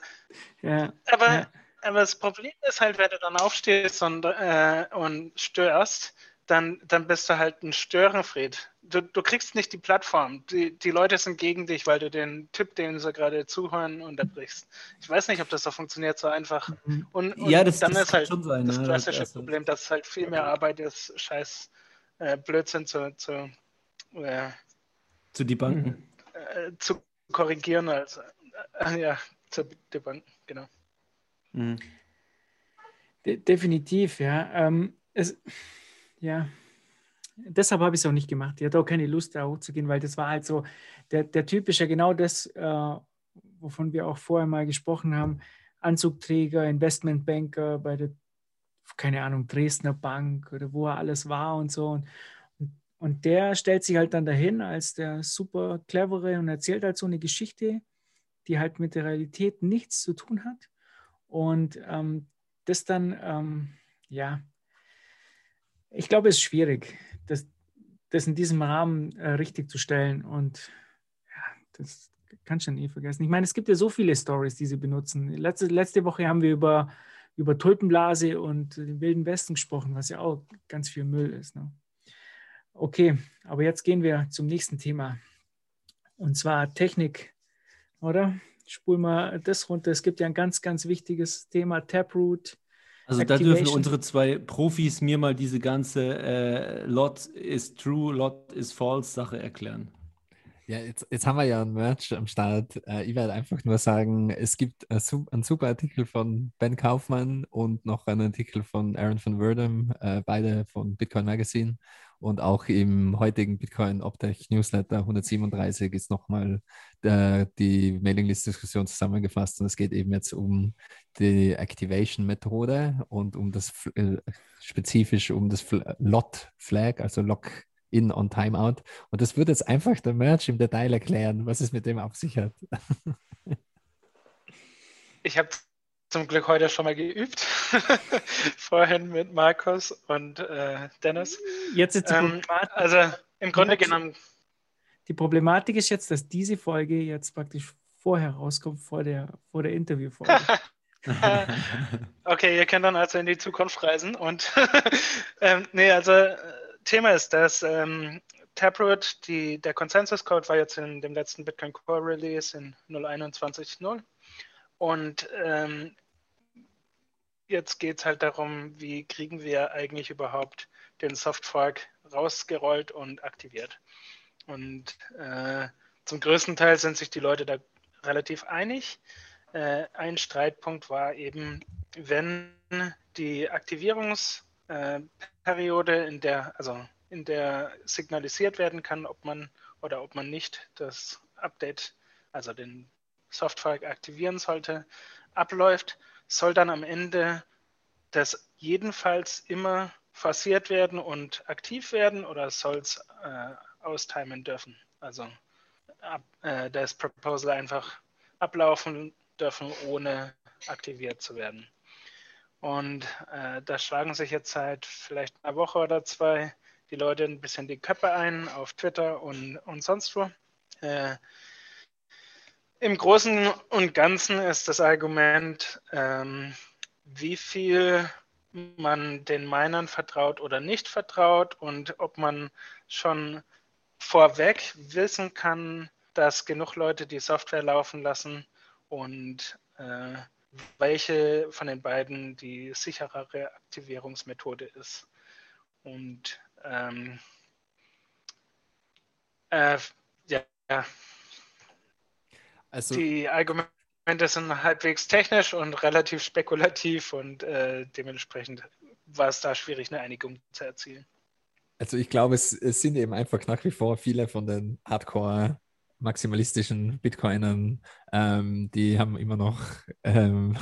Ja. Aber, ja. aber das Problem ist halt, wenn du dann aufstehst und, äh, und störst, dann, dann bist du halt ein Störenfried du, du kriegst nicht die Plattform. Die, die Leute sind gegen dich, weil du den Typ, den sie gerade zuhören, unterbrichst. Ich weiß nicht, ob das so funktioniert, so einfach. Mhm. Und, und ja, das, dann das ist halt sein, das klassische das Problem, dass es halt viel mehr Arbeit ist, scheiß äh, Blödsinn zu, zu, äh, zu debunken. Äh, zu korrigieren, als äh, ja, zu debunken, genau. Mhm. De definitiv, ja. Ähm, es, ja, deshalb habe ich es auch nicht gemacht. Ich hatte auch keine Lust, da hochzugehen, weil das war halt so, der, der Typ ist ja genau das, äh, wovon wir auch vorher mal gesprochen haben. Anzugträger, Investmentbanker bei der, keine Ahnung, Dresdner Bank oder wo er alles war und so. Und, und der stellt sich halt dann dahin als der super clevere und erzählt halt so eine Geschichte, die halt mit der Realität nichts zu tun hat. Und ähm, das dann, ähm, ja, ich glaube, es ist schwierig das, in diesem Rahmen äh, richtig zu stellen. Und ja, das kannst du nie vergessen. Ich meine, es gibt ja so viele Stories, die sie benutzen. Letzte, letzte Woche haben wir über, über Tulpenblase und den Wilden Westen gesprochen, was ja auch ganz viel Müll ist. Ne? Okay, aber jetzt gehen wir zum nächsten Thema. Und zwar Technik, oder? Spul mal das runter. Es gibt ja ein ganz, ganz wichtiges Thema, Taproot. Also da dürfen unsere zwei Profis mir mal diese ganze äh, Lot is true, Lot is false Sache erklären. Ja, jetzt, jetzt haben wir ja ein Merch am Start. Äh, ich werde einfach nur sagen, es gibt äh, einen super Artikel von Ben Kaufmann und noch einen Artikel von Aaron van Werdem, äh, beide von Bitcoin Magazine. Und auch im heutigen Bitcoin Optech Newsletter 137 ist nochmal die Mailinglist-Diskussion zusammengefasst. Und es geht eben jetzt um die Activation-Methode und um das äh, spezifisch um das Lot-Flag, also Lock-in on Timeout. Und das wird jetzt einfach der Merch im Detail erklären, was es mit dem auf sich hat. Ich habe zum Glück heute schon mal geübt. Vorhin mit Markus und äh, Dennis. Jetzt ist ähm, Also im Grunde genommen. Die Problematik ist jetzt, dass diese Folge jetzt praktisch vorher rauskommt, vor der, vor der Interviewfolge. okay, ihr könnt dann also in die Zukunft reisen. Und ähm, nee, also äh, Thema ist, dass ähm, Taproot, die, der Consensus-Code war jetzt in dem letzten Bitcoin Core Release in 0.21.0. Und ähm, jetzt geht es halt darum, wie kriegen wir eigentlich überhaupt den Softfork rausgerollt und aktiviert. Und äh, zum größten Teil sind sich die Leute da relativ einig. äh, ein Streitpunkt war eben, wenn die Aktivierungsperiode, in der, also in der signalisiert werden kann, ob man oder ob man nicht das Update, also den Software aktivieren sollte, abläuft, soll dann am Ende das jedenfalls immer forciert werden und aktiv werden oder soll es äh, austimen dürfen? Also ab, äh, das Proposal einfach ablaufen dürfen, ohne aktiviert zu werden. Und äh, da schlagen sich jetzt seit vielleicht einer Woche oder zwei die Leute ein bisschen die Köpfe ein auf Twitter und, und sonst wo. Äh, Im Großen und Ganzen ist das Argument, ähm, wie viel man den Minern vertraut oder nicht vertraut und ob man schon vorweg wissen kann, dass genug Leute die Software laufen lassen und äh, welche von den beiden die sicherere Aktivierungsmethode ist. Und ähm, äh, ja, also, die Argumente sind halbwegs technisch und relativ spekulativ und äh, dementsprechend war es da schwierig, eine Einigung zu erzielen. Also ich glaube, es, es sind eben einfach nach wie vor viele von den Hardcore maximalistischen Bitcoinern, ähm, die haben immer noch, ähm,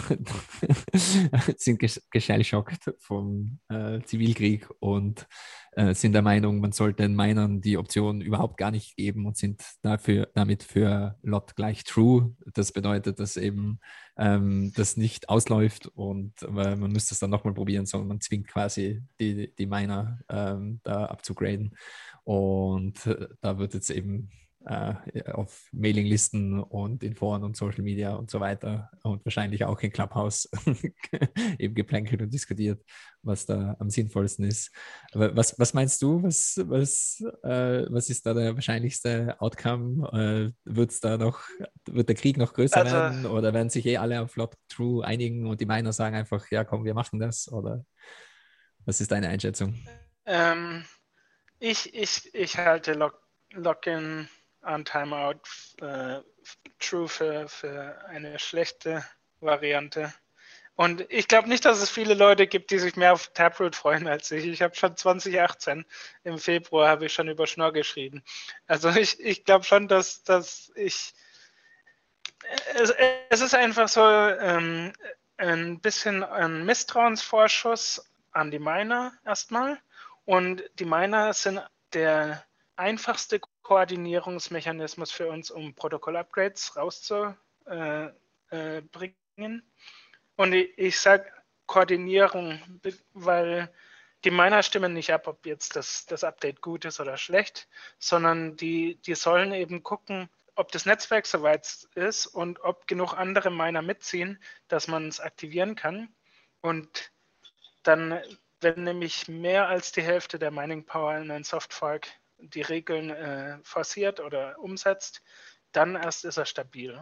sind geschellschockt vom äh, Zivilkrieg und äh, sind der Meinung, man sollte den Minern die Option überhaupt gar nicht geben und sind dafür, damit für Lot gleich true. Das bedeutet, dass eben ähm, das nicht ausläuft und äh, man müsste es dann nochmal probieren, sondern man zwingt quasi die, die Miner ähm, da abzugraden. Und äh, da wird jetzt eben äh, auf Mailinglisten und in Foren und Social Media und so weiter und wahrscheinlich auch in Clubhouse eben geplänkelt und diskutiert, was da am sinnvollsten ist. Aber was, was meinst du? Was, was, äh, was ist da der wahrscheinlichste Outcome? Äh, wird's da noch, wird der Krieg noch größer also, werden oder werden sich eh alle auf Flop True einigen und die Miner sagen einfach, ja komm, wir machen das? Oder was ist deine Einschätzung? Ähm, ich, ich, ich halte Lock-in an Timeout äh, True für, für eine schlechte Variante. Und ich glaube nicht, dass es viele Leute gibt, die sich mehr auf Taproot freuen als ich. Ich habe schon 2018 im Februar habe ich schon über Schnorr geschrieben. Also ich, ich glaube schon, dass, dass ich es, es ist einfach so ähm, ein bisschen ein Misstrauensvorschuss an die Miner erstmal. Und die Miner sind der einfachste Koordinierungsmechanismus für uns, um Protokoll-Upgrades rauszubringen. Und ich, sage Koordinierung, weil die Miner stimmen nicht ab, ob jetzt das, das Update gut ist oder schlecht, sondern die, die sollen eben gucken, ob das Netzwerk soweit ist und ob genug andere Miner mitziehen, dass man es aktivieren kann. Und dann, wenn nämlich mehr als die Hälfte der Mining Power in ein Softfork die Regeln äh, forciert oder umsetzt, dann erst ist er stabil.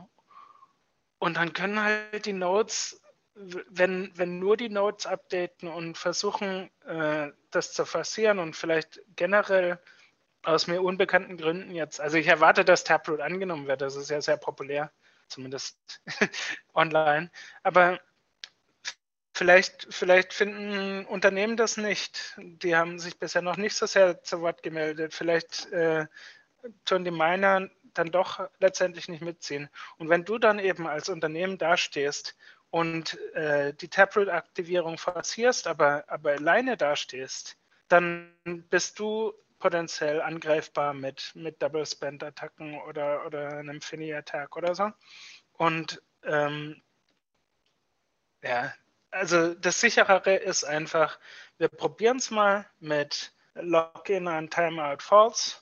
Und dann können halt die Nodes, wenn, wenn nur die Nodes updaten und versuchen, äh, das zu forcieren und vielleicht generell aus mir unbekannten Gründen jetzt, also ich erwarte, dass Taproot angenommen wird, das ist ja sehr populär, zumindest online, aber Vielleicht, vielleicht finden Unternehmen das nicht. Die haben sich bisher noch nicht so sehr zu Wort gemeldet. Vielleicht äh, tun die Miner dann doch letztendlich nicht mitziehen. Und wenn du dann eben als Unternehmen dastehst und äh, die Taproot-Aktivierung forcierst, aber, aber alleine dastehst, dann bist du potenziell angreifbar mit, mit Double-Spend-Attacken oder, oder einem Finny-Attack oder so. Und ähm, ja, also das sicherere ist einfach, wir probieren es mal mit Login an Timeout False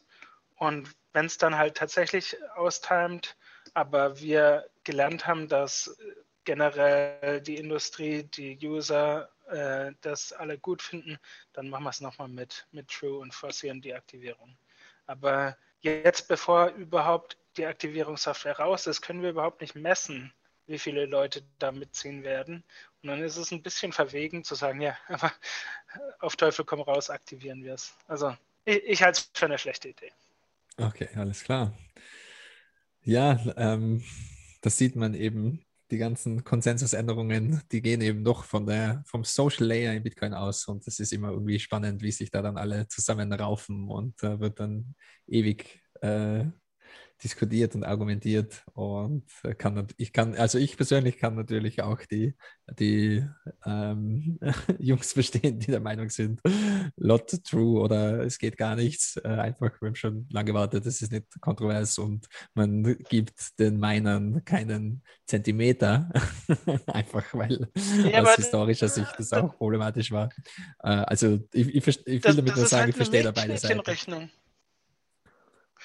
und wenn es dann halt tatsächlich austimet, aber wir gelernt haben, dass generell die Industrie, die User äh, das alle gut finden, dann machen wir es nochmal mit, mit True und forcieren die Aktivierung. Aber jetzt, bevor überhaupt die Aktivierungssoftware raus ist, können wir überhaupt nicht messen, wie viele Leute da mitziehen werden. Und dann ist es ein bisschen verwegen zu sagen, ja, aber auf Teufel komm raus, aktivieren wir es. Also ich, ich halte es für eine schlechte Idee. Okay, alles klar. Ja, ähm, das sieht man eben die ganzen Konsensusänderungen, die gehen eben doch von der, vom Social Layer in Bitcoin aus und es ist immer irgendwie spannend, wie sich da dann alle zusammenraufen und äh, wird dann ewig äh, diskutiert und argumentiert und kann ich kann, also ich persönlich kann natürlich auch die, die ähm, Jungs verstehen, die der Meinung sind, lot true oder es geht gar nichts. Äh, einfach, wir haben schon lange gewartet, das ist nicht kontrovers und man gibt den Minern keinen Zentimeter, einfach weil ja, aus historischer Sicht das auch problematisch war. Äh, also ich, ich, ich will damit nur sagen, halt ich verstehe da beide Seiten.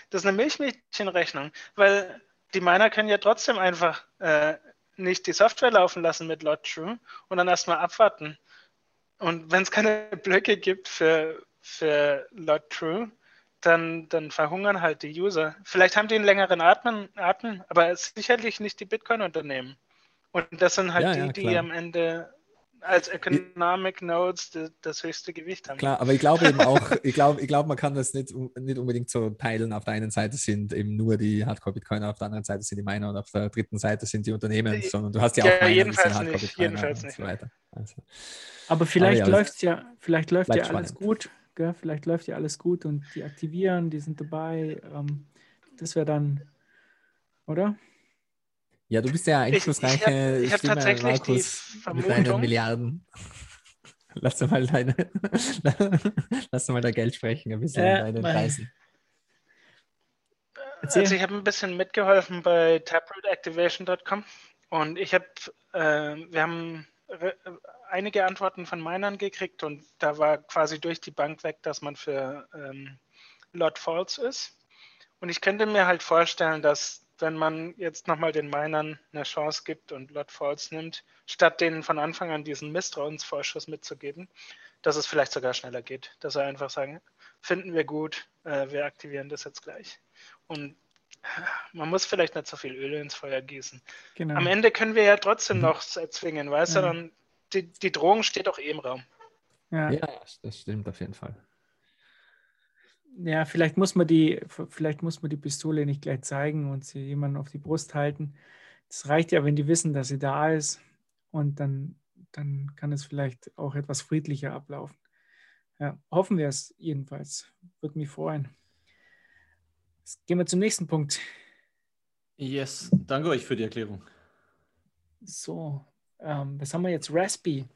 Das ist eine Milchmädchenrechnung, weil die Miner können ja trotzdem einfach äh, nicht die Software laufen lassen mit LotTrue und dann erstmal abwarten. Und wenn es keine Blöcke gibt für, für LotTrue, dann, dann verhungern halt die User. Vielleicht haben die einen längeren Atmen, Atmen aber sicherlich nicht die Bitcoin-Unternehmen. Und das sind halt ja, die, ja, die am Ende als Economic Nodes das höchste Gewicht haben. Klar, aber ich glaube eben auch, ich glaube, ich glaube, man kann das nicht, nicht unbedingt so teilen. Auf der einen Seite sind eben nur die Hardcore-Bitcoiner, auf der anderen Seite sind die Miner und auf der dritten Seite sind die Unternehmen, äh, sondern du hast ja auch ja, Miner, jedenfalls nicht, jedenfalls nicht. So also. Aber vielleicht aber ja, läuft ja, vielleicht läuft ja alles gut. Gell? Vielleicht läuft ja alles gut und die aktivieren, die sind dabei. Ähm, das wäre dann, oder? Ja, du bist ja einflussreiche ich, ich hab, ich Stimme, hab Markus, mit deinen Milliarden. Lass mal deine, lass mal dein Geld sprechen, ein bisschen äh, deinen Preisen. Also ich habe ein bisschen mitgeholfen bei taprootactivation.com und ich habe, äh, wir haben einige Antworten von Minern gekriegt und da war quasi durch die Bank weg, dass man für ähm, Lot False ist. Und ich könnte mir halt vorstellen, dass wenn man jetzt nochmal den Minern eine Chance gibt und Lot Falls nimmt, statt denen von Anfang an diesen Misstrauensvorschuss mitzugeben, dass es vielleicht sogar schneller geht. Dass sie einfach sagen, finden wir gut, äh, wir aktivieren das jetzt gleich. Und man muss vielleicht nicht so viel Öl ins Feuer gießen. Genau. Am Ende können wir ja trotzdem mhm. noch erzwingen, weißt ja. du, dann die, die Drohung steht auch eh im Raum. Ja. ja, das stimmt auf jeden Fall. Ja, vielleicht muss man die, vielleicht muss man die Pistole nicht gleich zeigen und sie jemanden auf die Brust halten. Das reicht ja, wenn die wissen, dass sie da ist und dann, dann kann es vielleicht auch etwas friedlicher ablaufen. Ja, hoffen wir es jedenfalls. Würde mich freuen. Jetzt gehen wir zum nächsten Punkt. Yes, danke euch für die Erklärung. So, ähm, was haben wir jetzt? Raspi.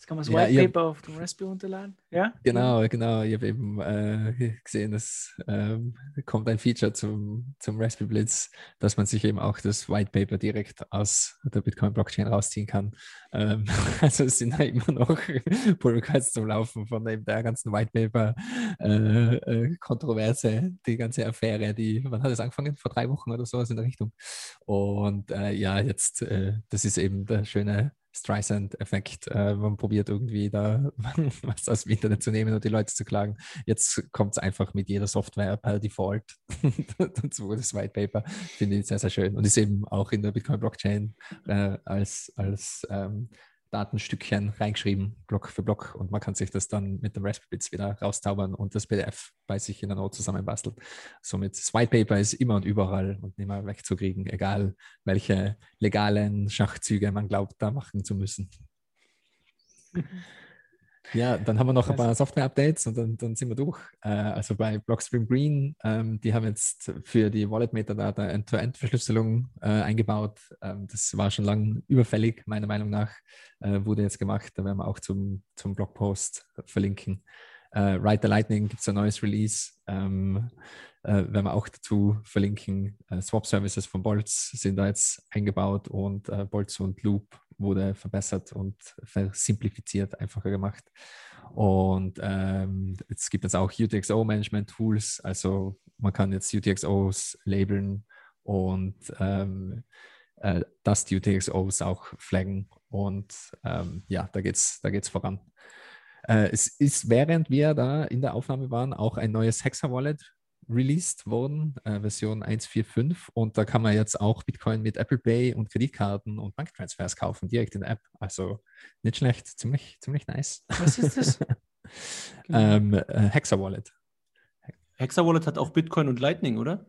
Jetzt kann man das ja, White Paper auf dem Raspberry runterladen. Ja? Genau, genau. Ich habe eben äh, gesehen, es ähm, kommt ein Feature zum, zum Raspberry Blitz, dass man sich eben auch das White Paper direkt aus der Bitcoin-Blockchain rausziehen kann. Ähm, also es sind da immer noch Pull Requests zum Laufen von eben der ganzen White Paper-Kontroverse, äh, äh, die ganze Affäre, die, wann hat es angefangen? Vor drei Wochen oder sowas in der Richtung. Und äh, ja, jetzt, äh, das ist eben der schöne Streisand-Effekt. Äh, man probiert irgendwie da was aus dem Internet zu nehmen und die Leute zu klagen. Jetzt kommt es einfach mit jeder Software per Default dazu, das White Paper. Finde ich sehr, sehr schön. Und ist eben auch in der Bitcoin-Blockchain äh, als, als ähm, Datenstückchen reingeschrieben, Block für Block, und man kann sich das dann mit dem Raspberry wieder raustaubern und das PDF bei sich in der Note zusammenbasteln. Somit das White Paper ist immer und überall und nicht mehr wegzukriegen, egal welche legalen Schachzüge man glaubt, da machen zu müssen. Ja, dann haben wir noch ein paar Software-Updates und dann, dann, sind wir durch. Äh, also bei Blockstream Green, ähm, die haben jetzt für die Wallet-Metadata End-to-End-Verschlüsselung äh, eingebaut. Ähm, das war schon lange überfällig, meiner Meinung nach. Äh, wurde jetzt gemacht. Da werden wir auch zum, zum Blogpost verlinken. Äh, Write the Lightning gibt es ein neues Release. Ähm, äh, werden wir auch dazu verlinken. Äh, Swap Services von Bolts sind da jetzt eingebaut und äh, Bolts und Loop wurde verbessert und versimplifiziert, einfacher gemacht. Und ähm, es gibt jetzt auch UTXO-Management-Tools, also man kann jetzt UTXOs labeln und ähm, äh, das die UTXOs auch flaggen. Und ähm, ja, da geht es da geht's voran. Äh, es ist, während wir da in der Aufnahme waren, auch ein neues Hexa-Wallet released worden, äh, Version 1.4.5. Und da kann man jetzt auch Bitcoin mit Apple Pay und Kreditkarten und Banktransfers kaufen, direkt in der App. Also nicht schlecht, ziemlich, ziemlich nice. Was ist das? ähm, äh, Hexa Wallet. Hexa Wallet hat auch Bitcoin und Lightning, oder?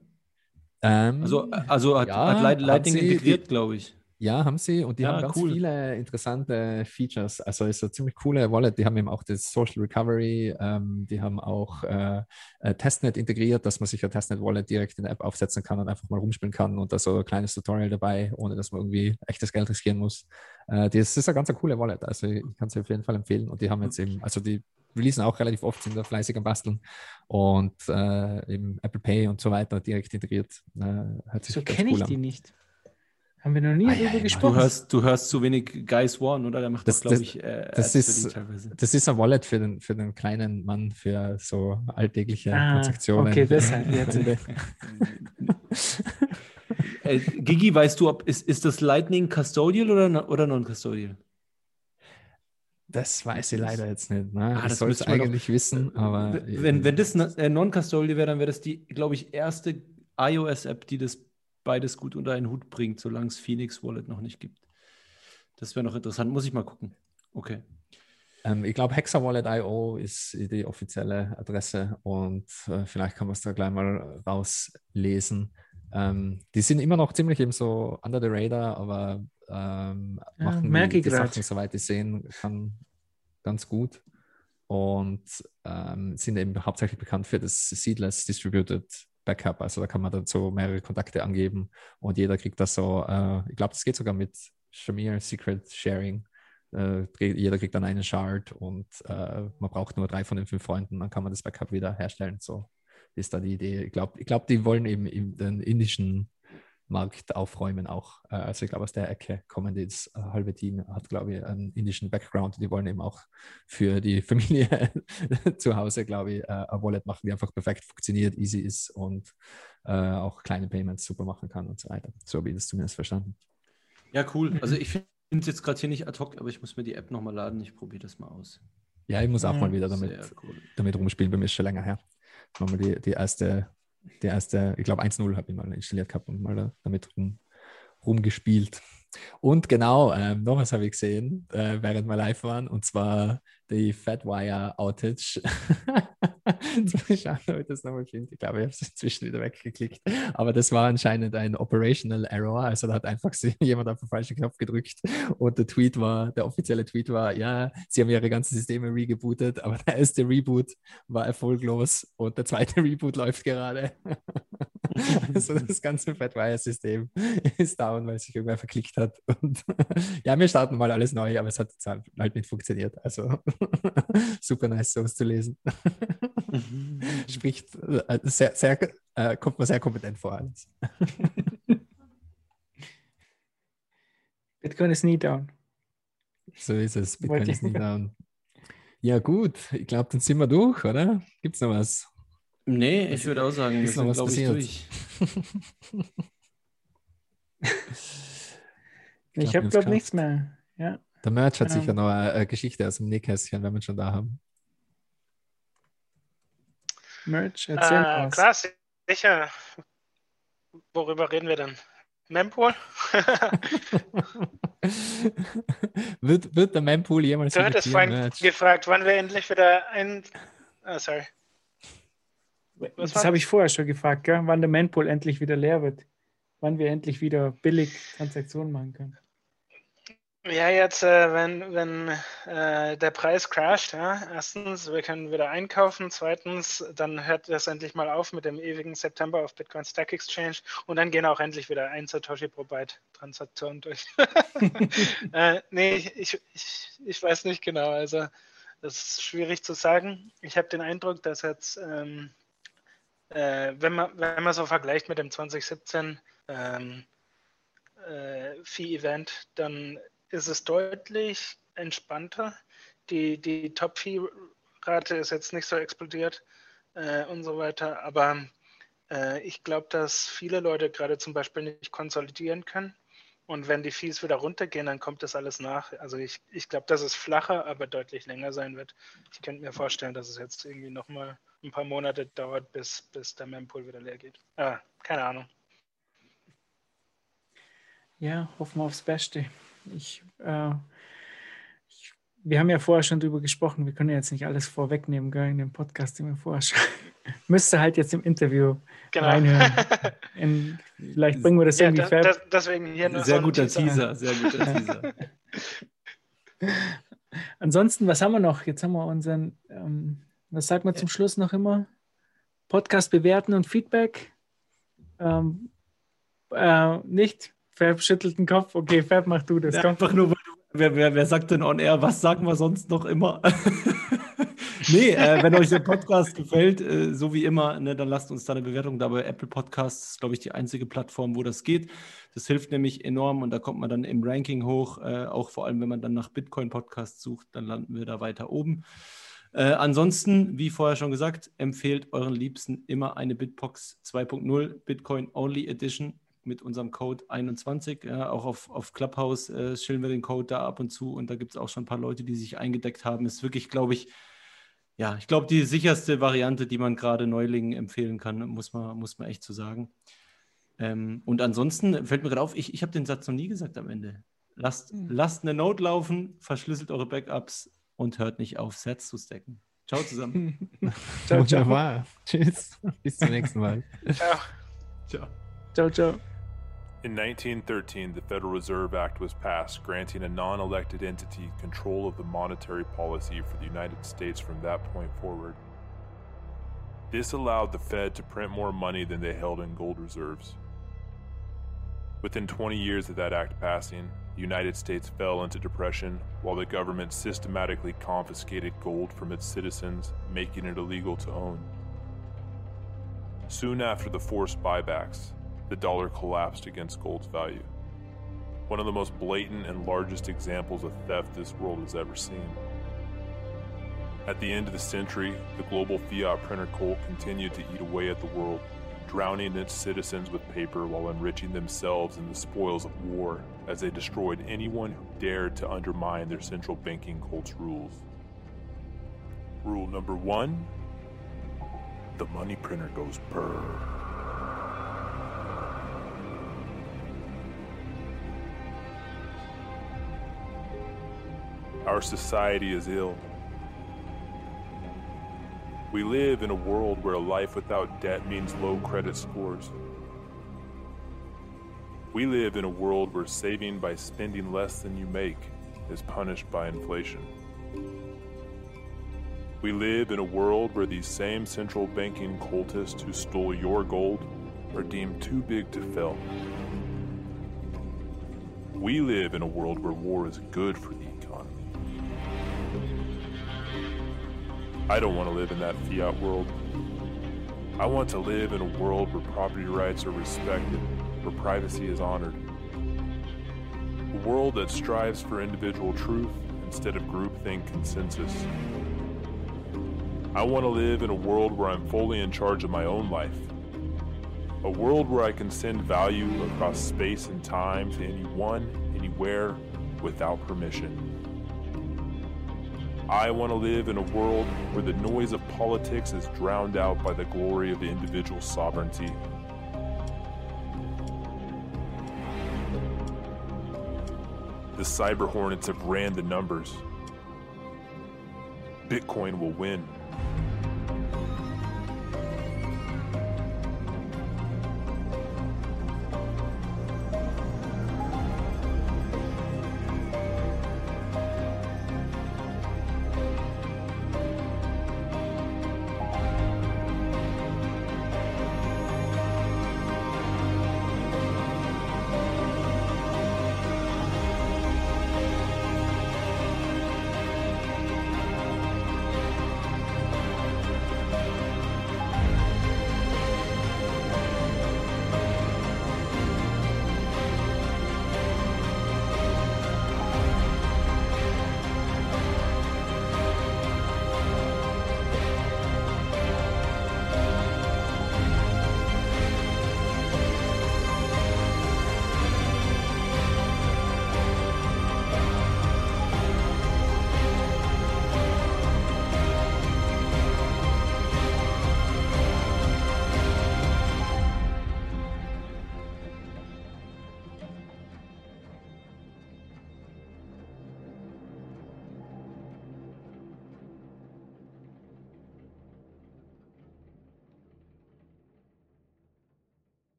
Ähm, also, also hat, ja, hat Lightning hat integriert, glaube ich. Ja, haben sie und die Ja, haben ganz cool. viele interessante Features. Also ist eine ziemlich coole Wallet. Die haben eben auch das Social Recovery, ähm, die haben auch äh, äh, Testnet integriert, dass man sich ein Testnet-Wallet direkt in der App aufsetzen kann und einfach mal rumspielen kann und da so ein kleines Tutorial dabei, ohne dass man irgendwie echtes Geld riskieren muss. Äh, das ist eine ganz coole Wallet. Also ich kann sie auf jeden Fall empfehlen. Und die haben jetzt eben, also die releasen auch relativ oft, sind da fleißig am Basteln und äh, eben Apple Pay und so weiter direkt integriert. Äh, hört sich So kenne cool ich an. die nicht. Haben wir noch nie Ah, ja, darüber ja, Du gesprochen. hörst, du hörst zu wenig Guys One, oder? Der macht Das- glaube ich, äh, das ist-. Das ist ein Wallet für den, für den kleinen Mann, für so alltägliche Ah, Transaktionen. okay, deshalb jetzt. Äh, Gigi, weißt du, ob ist, ist das Lightning Custodial oder, oder Non-Custodial? Das weiß ich leider jetzt nicht. Ne? Ah, ich das soll es man doch- eigentlich wissen, aber. Wenn, wenn das äh, Non-Custodial wäre, dann wäre das die, glaube ich, erste iOS-App, die das beides gut unter einen Hut bringt, solange es Phoenix Wallet noch nicht gibt. Das wäre noch interessant. Muss ich mal gucken. Okay. Ähm, ich glaube, HexaWallet.io ist die offizielle Adresse und äh, vielleicht kann man es da gleich mal rauslesen. Ähm, die sind immer noch ziemlich eben so under the radar, aber ähm, Ja, machen merke die, ich die. Sachen, soweit ich sehen kann, ganz gut. Und ähm, sind eben hauptsächlich bekannt für das Seedless Distributed Backup. Also da kann man dann so mehrere Kontakte angeben und jeder kriegt das so, äh, ich glaube, das geht sogar mit Shamir Secret Sharing. Äh, jeder kriegt dann einen Shard und äh, man braucht nur drei von den fünf Freunden, dann kann man das Backup wieder herstellen. So ist da die Idee. Ich glaube, ich glaub, die wollen eben den indischen Markt aufräumen auch. Äh, also ich glaube, aus der Ecke kommen die. Das äh, halbe Team hat, glaube ich, einen indischen Background. Die wollen eben auch für die Familie zu Hause, glaube ich, äh, ein Wallet machen, die einfach perfekt funktioniert, easy ist und äh, auch kleine Payments super machen kann und so weiter. So habe ich das zumindest verstanden. Ja, cool. Also ich finde es jetzt gerade hier nicht ad hoc, aber ich muss mir die App nochmal laden. Ich probiere das mal aus. Ja, ich muss auch mal wieder damit, cool. damit rumspielen. Bei mir ist schon länger her. Mal die, die erste, die erste, ich glaube 1.0 habe ich mal installiert gehabt und mal da- damit rum, rumgespielt. Und genau, ähm, noch was habe ich gesehen, äh, während wir live waren, und zwar die Fatwire Outage. Jetzt muss ich schauen, das nochmal finde. Ich glaube, ich habe es inzwischen wieder weggeklickt. Aber das war anscheinend ein Operational Error. Also da hat einfach jemand auf den falschen Knopf gedrückt und der Tweet war, der offizielle Tweet war, ja, sie haben ihre ganzen Systeme regebootet, aber der erste Reboot war erfolglos und der zweite Reboot läuft gerade. also das ganze Fatwire-System ist down, weil sich irgendwer verklickt hat. Und ja, wir starten mal alles neu, aber es hat halt nicht funktioniert. Also super nice, sowas zu lesen. Spricht äh, sehr, sehr, äh, kommt mir sehr kompetent vor alles. Bitcoin ist nie down. So ist es. Bitcoin ist ich- nie down. Ja, gut. Ich glaube, dann sind wir durch, oder? Gibt es noch was? Nee, ich würde auch sagen, wir Ist noch was glaube ich, passiert? durch. Ich, glaub, habe, glaube nichts mehr. Ja. Der Merch hat Ähm. sicher noch eine, Geschichte aus dem Nähkästchen, wenn wir schon da haben. Merch, erzähl Äh, was. klar, sicher. Worüber reden wir denn? Mempool? wird, wird der Mempool jemals du hattest vorhin Merch? gefragt, wann wir endlich wieder ein. Ah, sorry. Was Das habe ich vorher schon gefragt, gell? wann der Manpool endlich wieder leer wird. Wann wir endlich wieder billig Transaktionen machen können. Ja, jetzt, äh, wenn, wenn äh, der Preis crasht, ja, erstens, wir können wieder einkaufen, zweitens, dann hört das endlich mal auf mit dem ewigen September auf Bitcoin Stack Exchange und dann gehen auch endlich wieder ein Satoshi pro Byte Transaktionen durch. äh, nee, ich, ich, ich, ich weiß nicht genau, also das ist schwierig zu sagen. Ich habe den Eindruck, dass jetzt, ähm, äh, wenn, man, wenn man so vergleicht mit dem 2017 ähm, äh, Fee-Event, dann ist es deutlich entspannter. Die, die Top-Fee-Rate ist jetzt nicht so explodiert äh, und so weiter, aber äh, ich glaube, dass viele Leute gerade zum Beispiel nicht konsolidieren können. Und wenn die Fees wieder runtergehen, dann kommt das alles nach. Also ich, ich glaube, dass es flacher, aber deutlich länger sein wird. Ich könnte mir vorstellen, dass es jetzt irgendwie nochmal ein paar Monate dauert, bis, bis der Mempool wieder leer geht. Ah, keine Ahnung. Ja, hoffen wir aufs Beste. Ich, äh, ich, wir haben ja vorher schon drüber gesprochen. Wir können ja jetzt nicht alles vorwegnehmen gell, in dem Podcast, den wir vorher schon Müsste halt jetzt im Interview Genau. reinhören. In, vielleicht bringen wir das Ja, irgendwie da, das, deswegen hier nur Sehr so guter Teaser. Teaser, sehr guter Teaser. Ansonsten, was haben wir noch? Jetzt haben wir unseren, ähm, was sagt man zum Schluss noch immer? Podcast bewerten und Feedback. Ähm, äh, nicht? Fab schüttelt den Kopf. Okay, Fab, mach du das. Ja, einfach nur, weil du, wer, wer, wer sagt denn on air, was sagen wir sonst noch immer? nee, äh, wenn euch der Podcast gefällt, äh, so wie immer, ne, dann lasst uns da eine Bewertung da bei Apple Podcasts, ist, glaube ich, die einzige Plattform, wo das geht. Das hilft nämlich enorm und da kommt man dann im Ranking hoch, äh, auch vor allem, wenn man dann nach Bitcoin-Podcasts sucht, dann landen wir da weiter oben. Äh, ansonsten, wie vorher schon gesagt, empfehlt euren Liebsten immer eine Bitbox 2.0 Bitcoin Only Edition mit unserem Code 21. Ja, auch auf, auf Clubhouse äh, schillen wir den Code da ab und zu und da gibt es auch schon ein paar Leute, die sich eingedeckt haben. Ist wirklich, glaube ich, ja, ich glaube, die sicherste Variante, die man gerade Neulingen empfehlen kann, muss man, muss man echt so sagen. Ähm, und ansonsten fällt mir gerade auf, ich, ich habe den Satz noch nie gesagt am Ende. Lasst, lasst eine Note laufen, verschlüsselt eure Backups und hört nicht auf, Sets zu stacken. Ciao zusammen. Ciao, ciao. Wunderbar. Tschüss. Bis zum nächsten Mal. Ciao. Ciao. Ciao, ciao. In 1913, the Federal Reserve Act was passed, granting a non elected entity control of the monetary policy for the United States from that point forward. This allowed the Fed to print more money than they held in gold reserves. Within 20 years of that act passing, the United States fell into depression while the government systematically confiscated gold from its citizens, making it illegal to own. Soon after the forced buybacks, the dollar collapsed against gold's value. One of the most blatant and largest examples of theft this world has ever seen. At the end of the century, the global fiat printer cult continued to eat away at the world, drowning its citizens with paper while enriching themselves in the spoils of war as they destroyed anyone who dared to undermine their central banking cult's rules. Rule number one the money printer goes purr. Our society is ill. We live in a world where a life without debt means low credit scores. We live in a world where saving by spending less than you make is punished by inflation. We live in a world where these same central banking cultists who stole your gold are deemed too big to fail. We live in a world where war is good for the I don't want to live in that fiat world. I want to live in a world where property rights are respected, where privacy is honored. A world that strives for individual truth instead of groupthink consensus. I want to live in a world where I'm fully in charge of my own life. A world where I can send value across space and time to anyone, anywhere, without permission. I want to live in a world where the noise of politics is drowned out by the glory of individual sovereignty. The cyber hornets have ran the numbers. Bitcoin will win.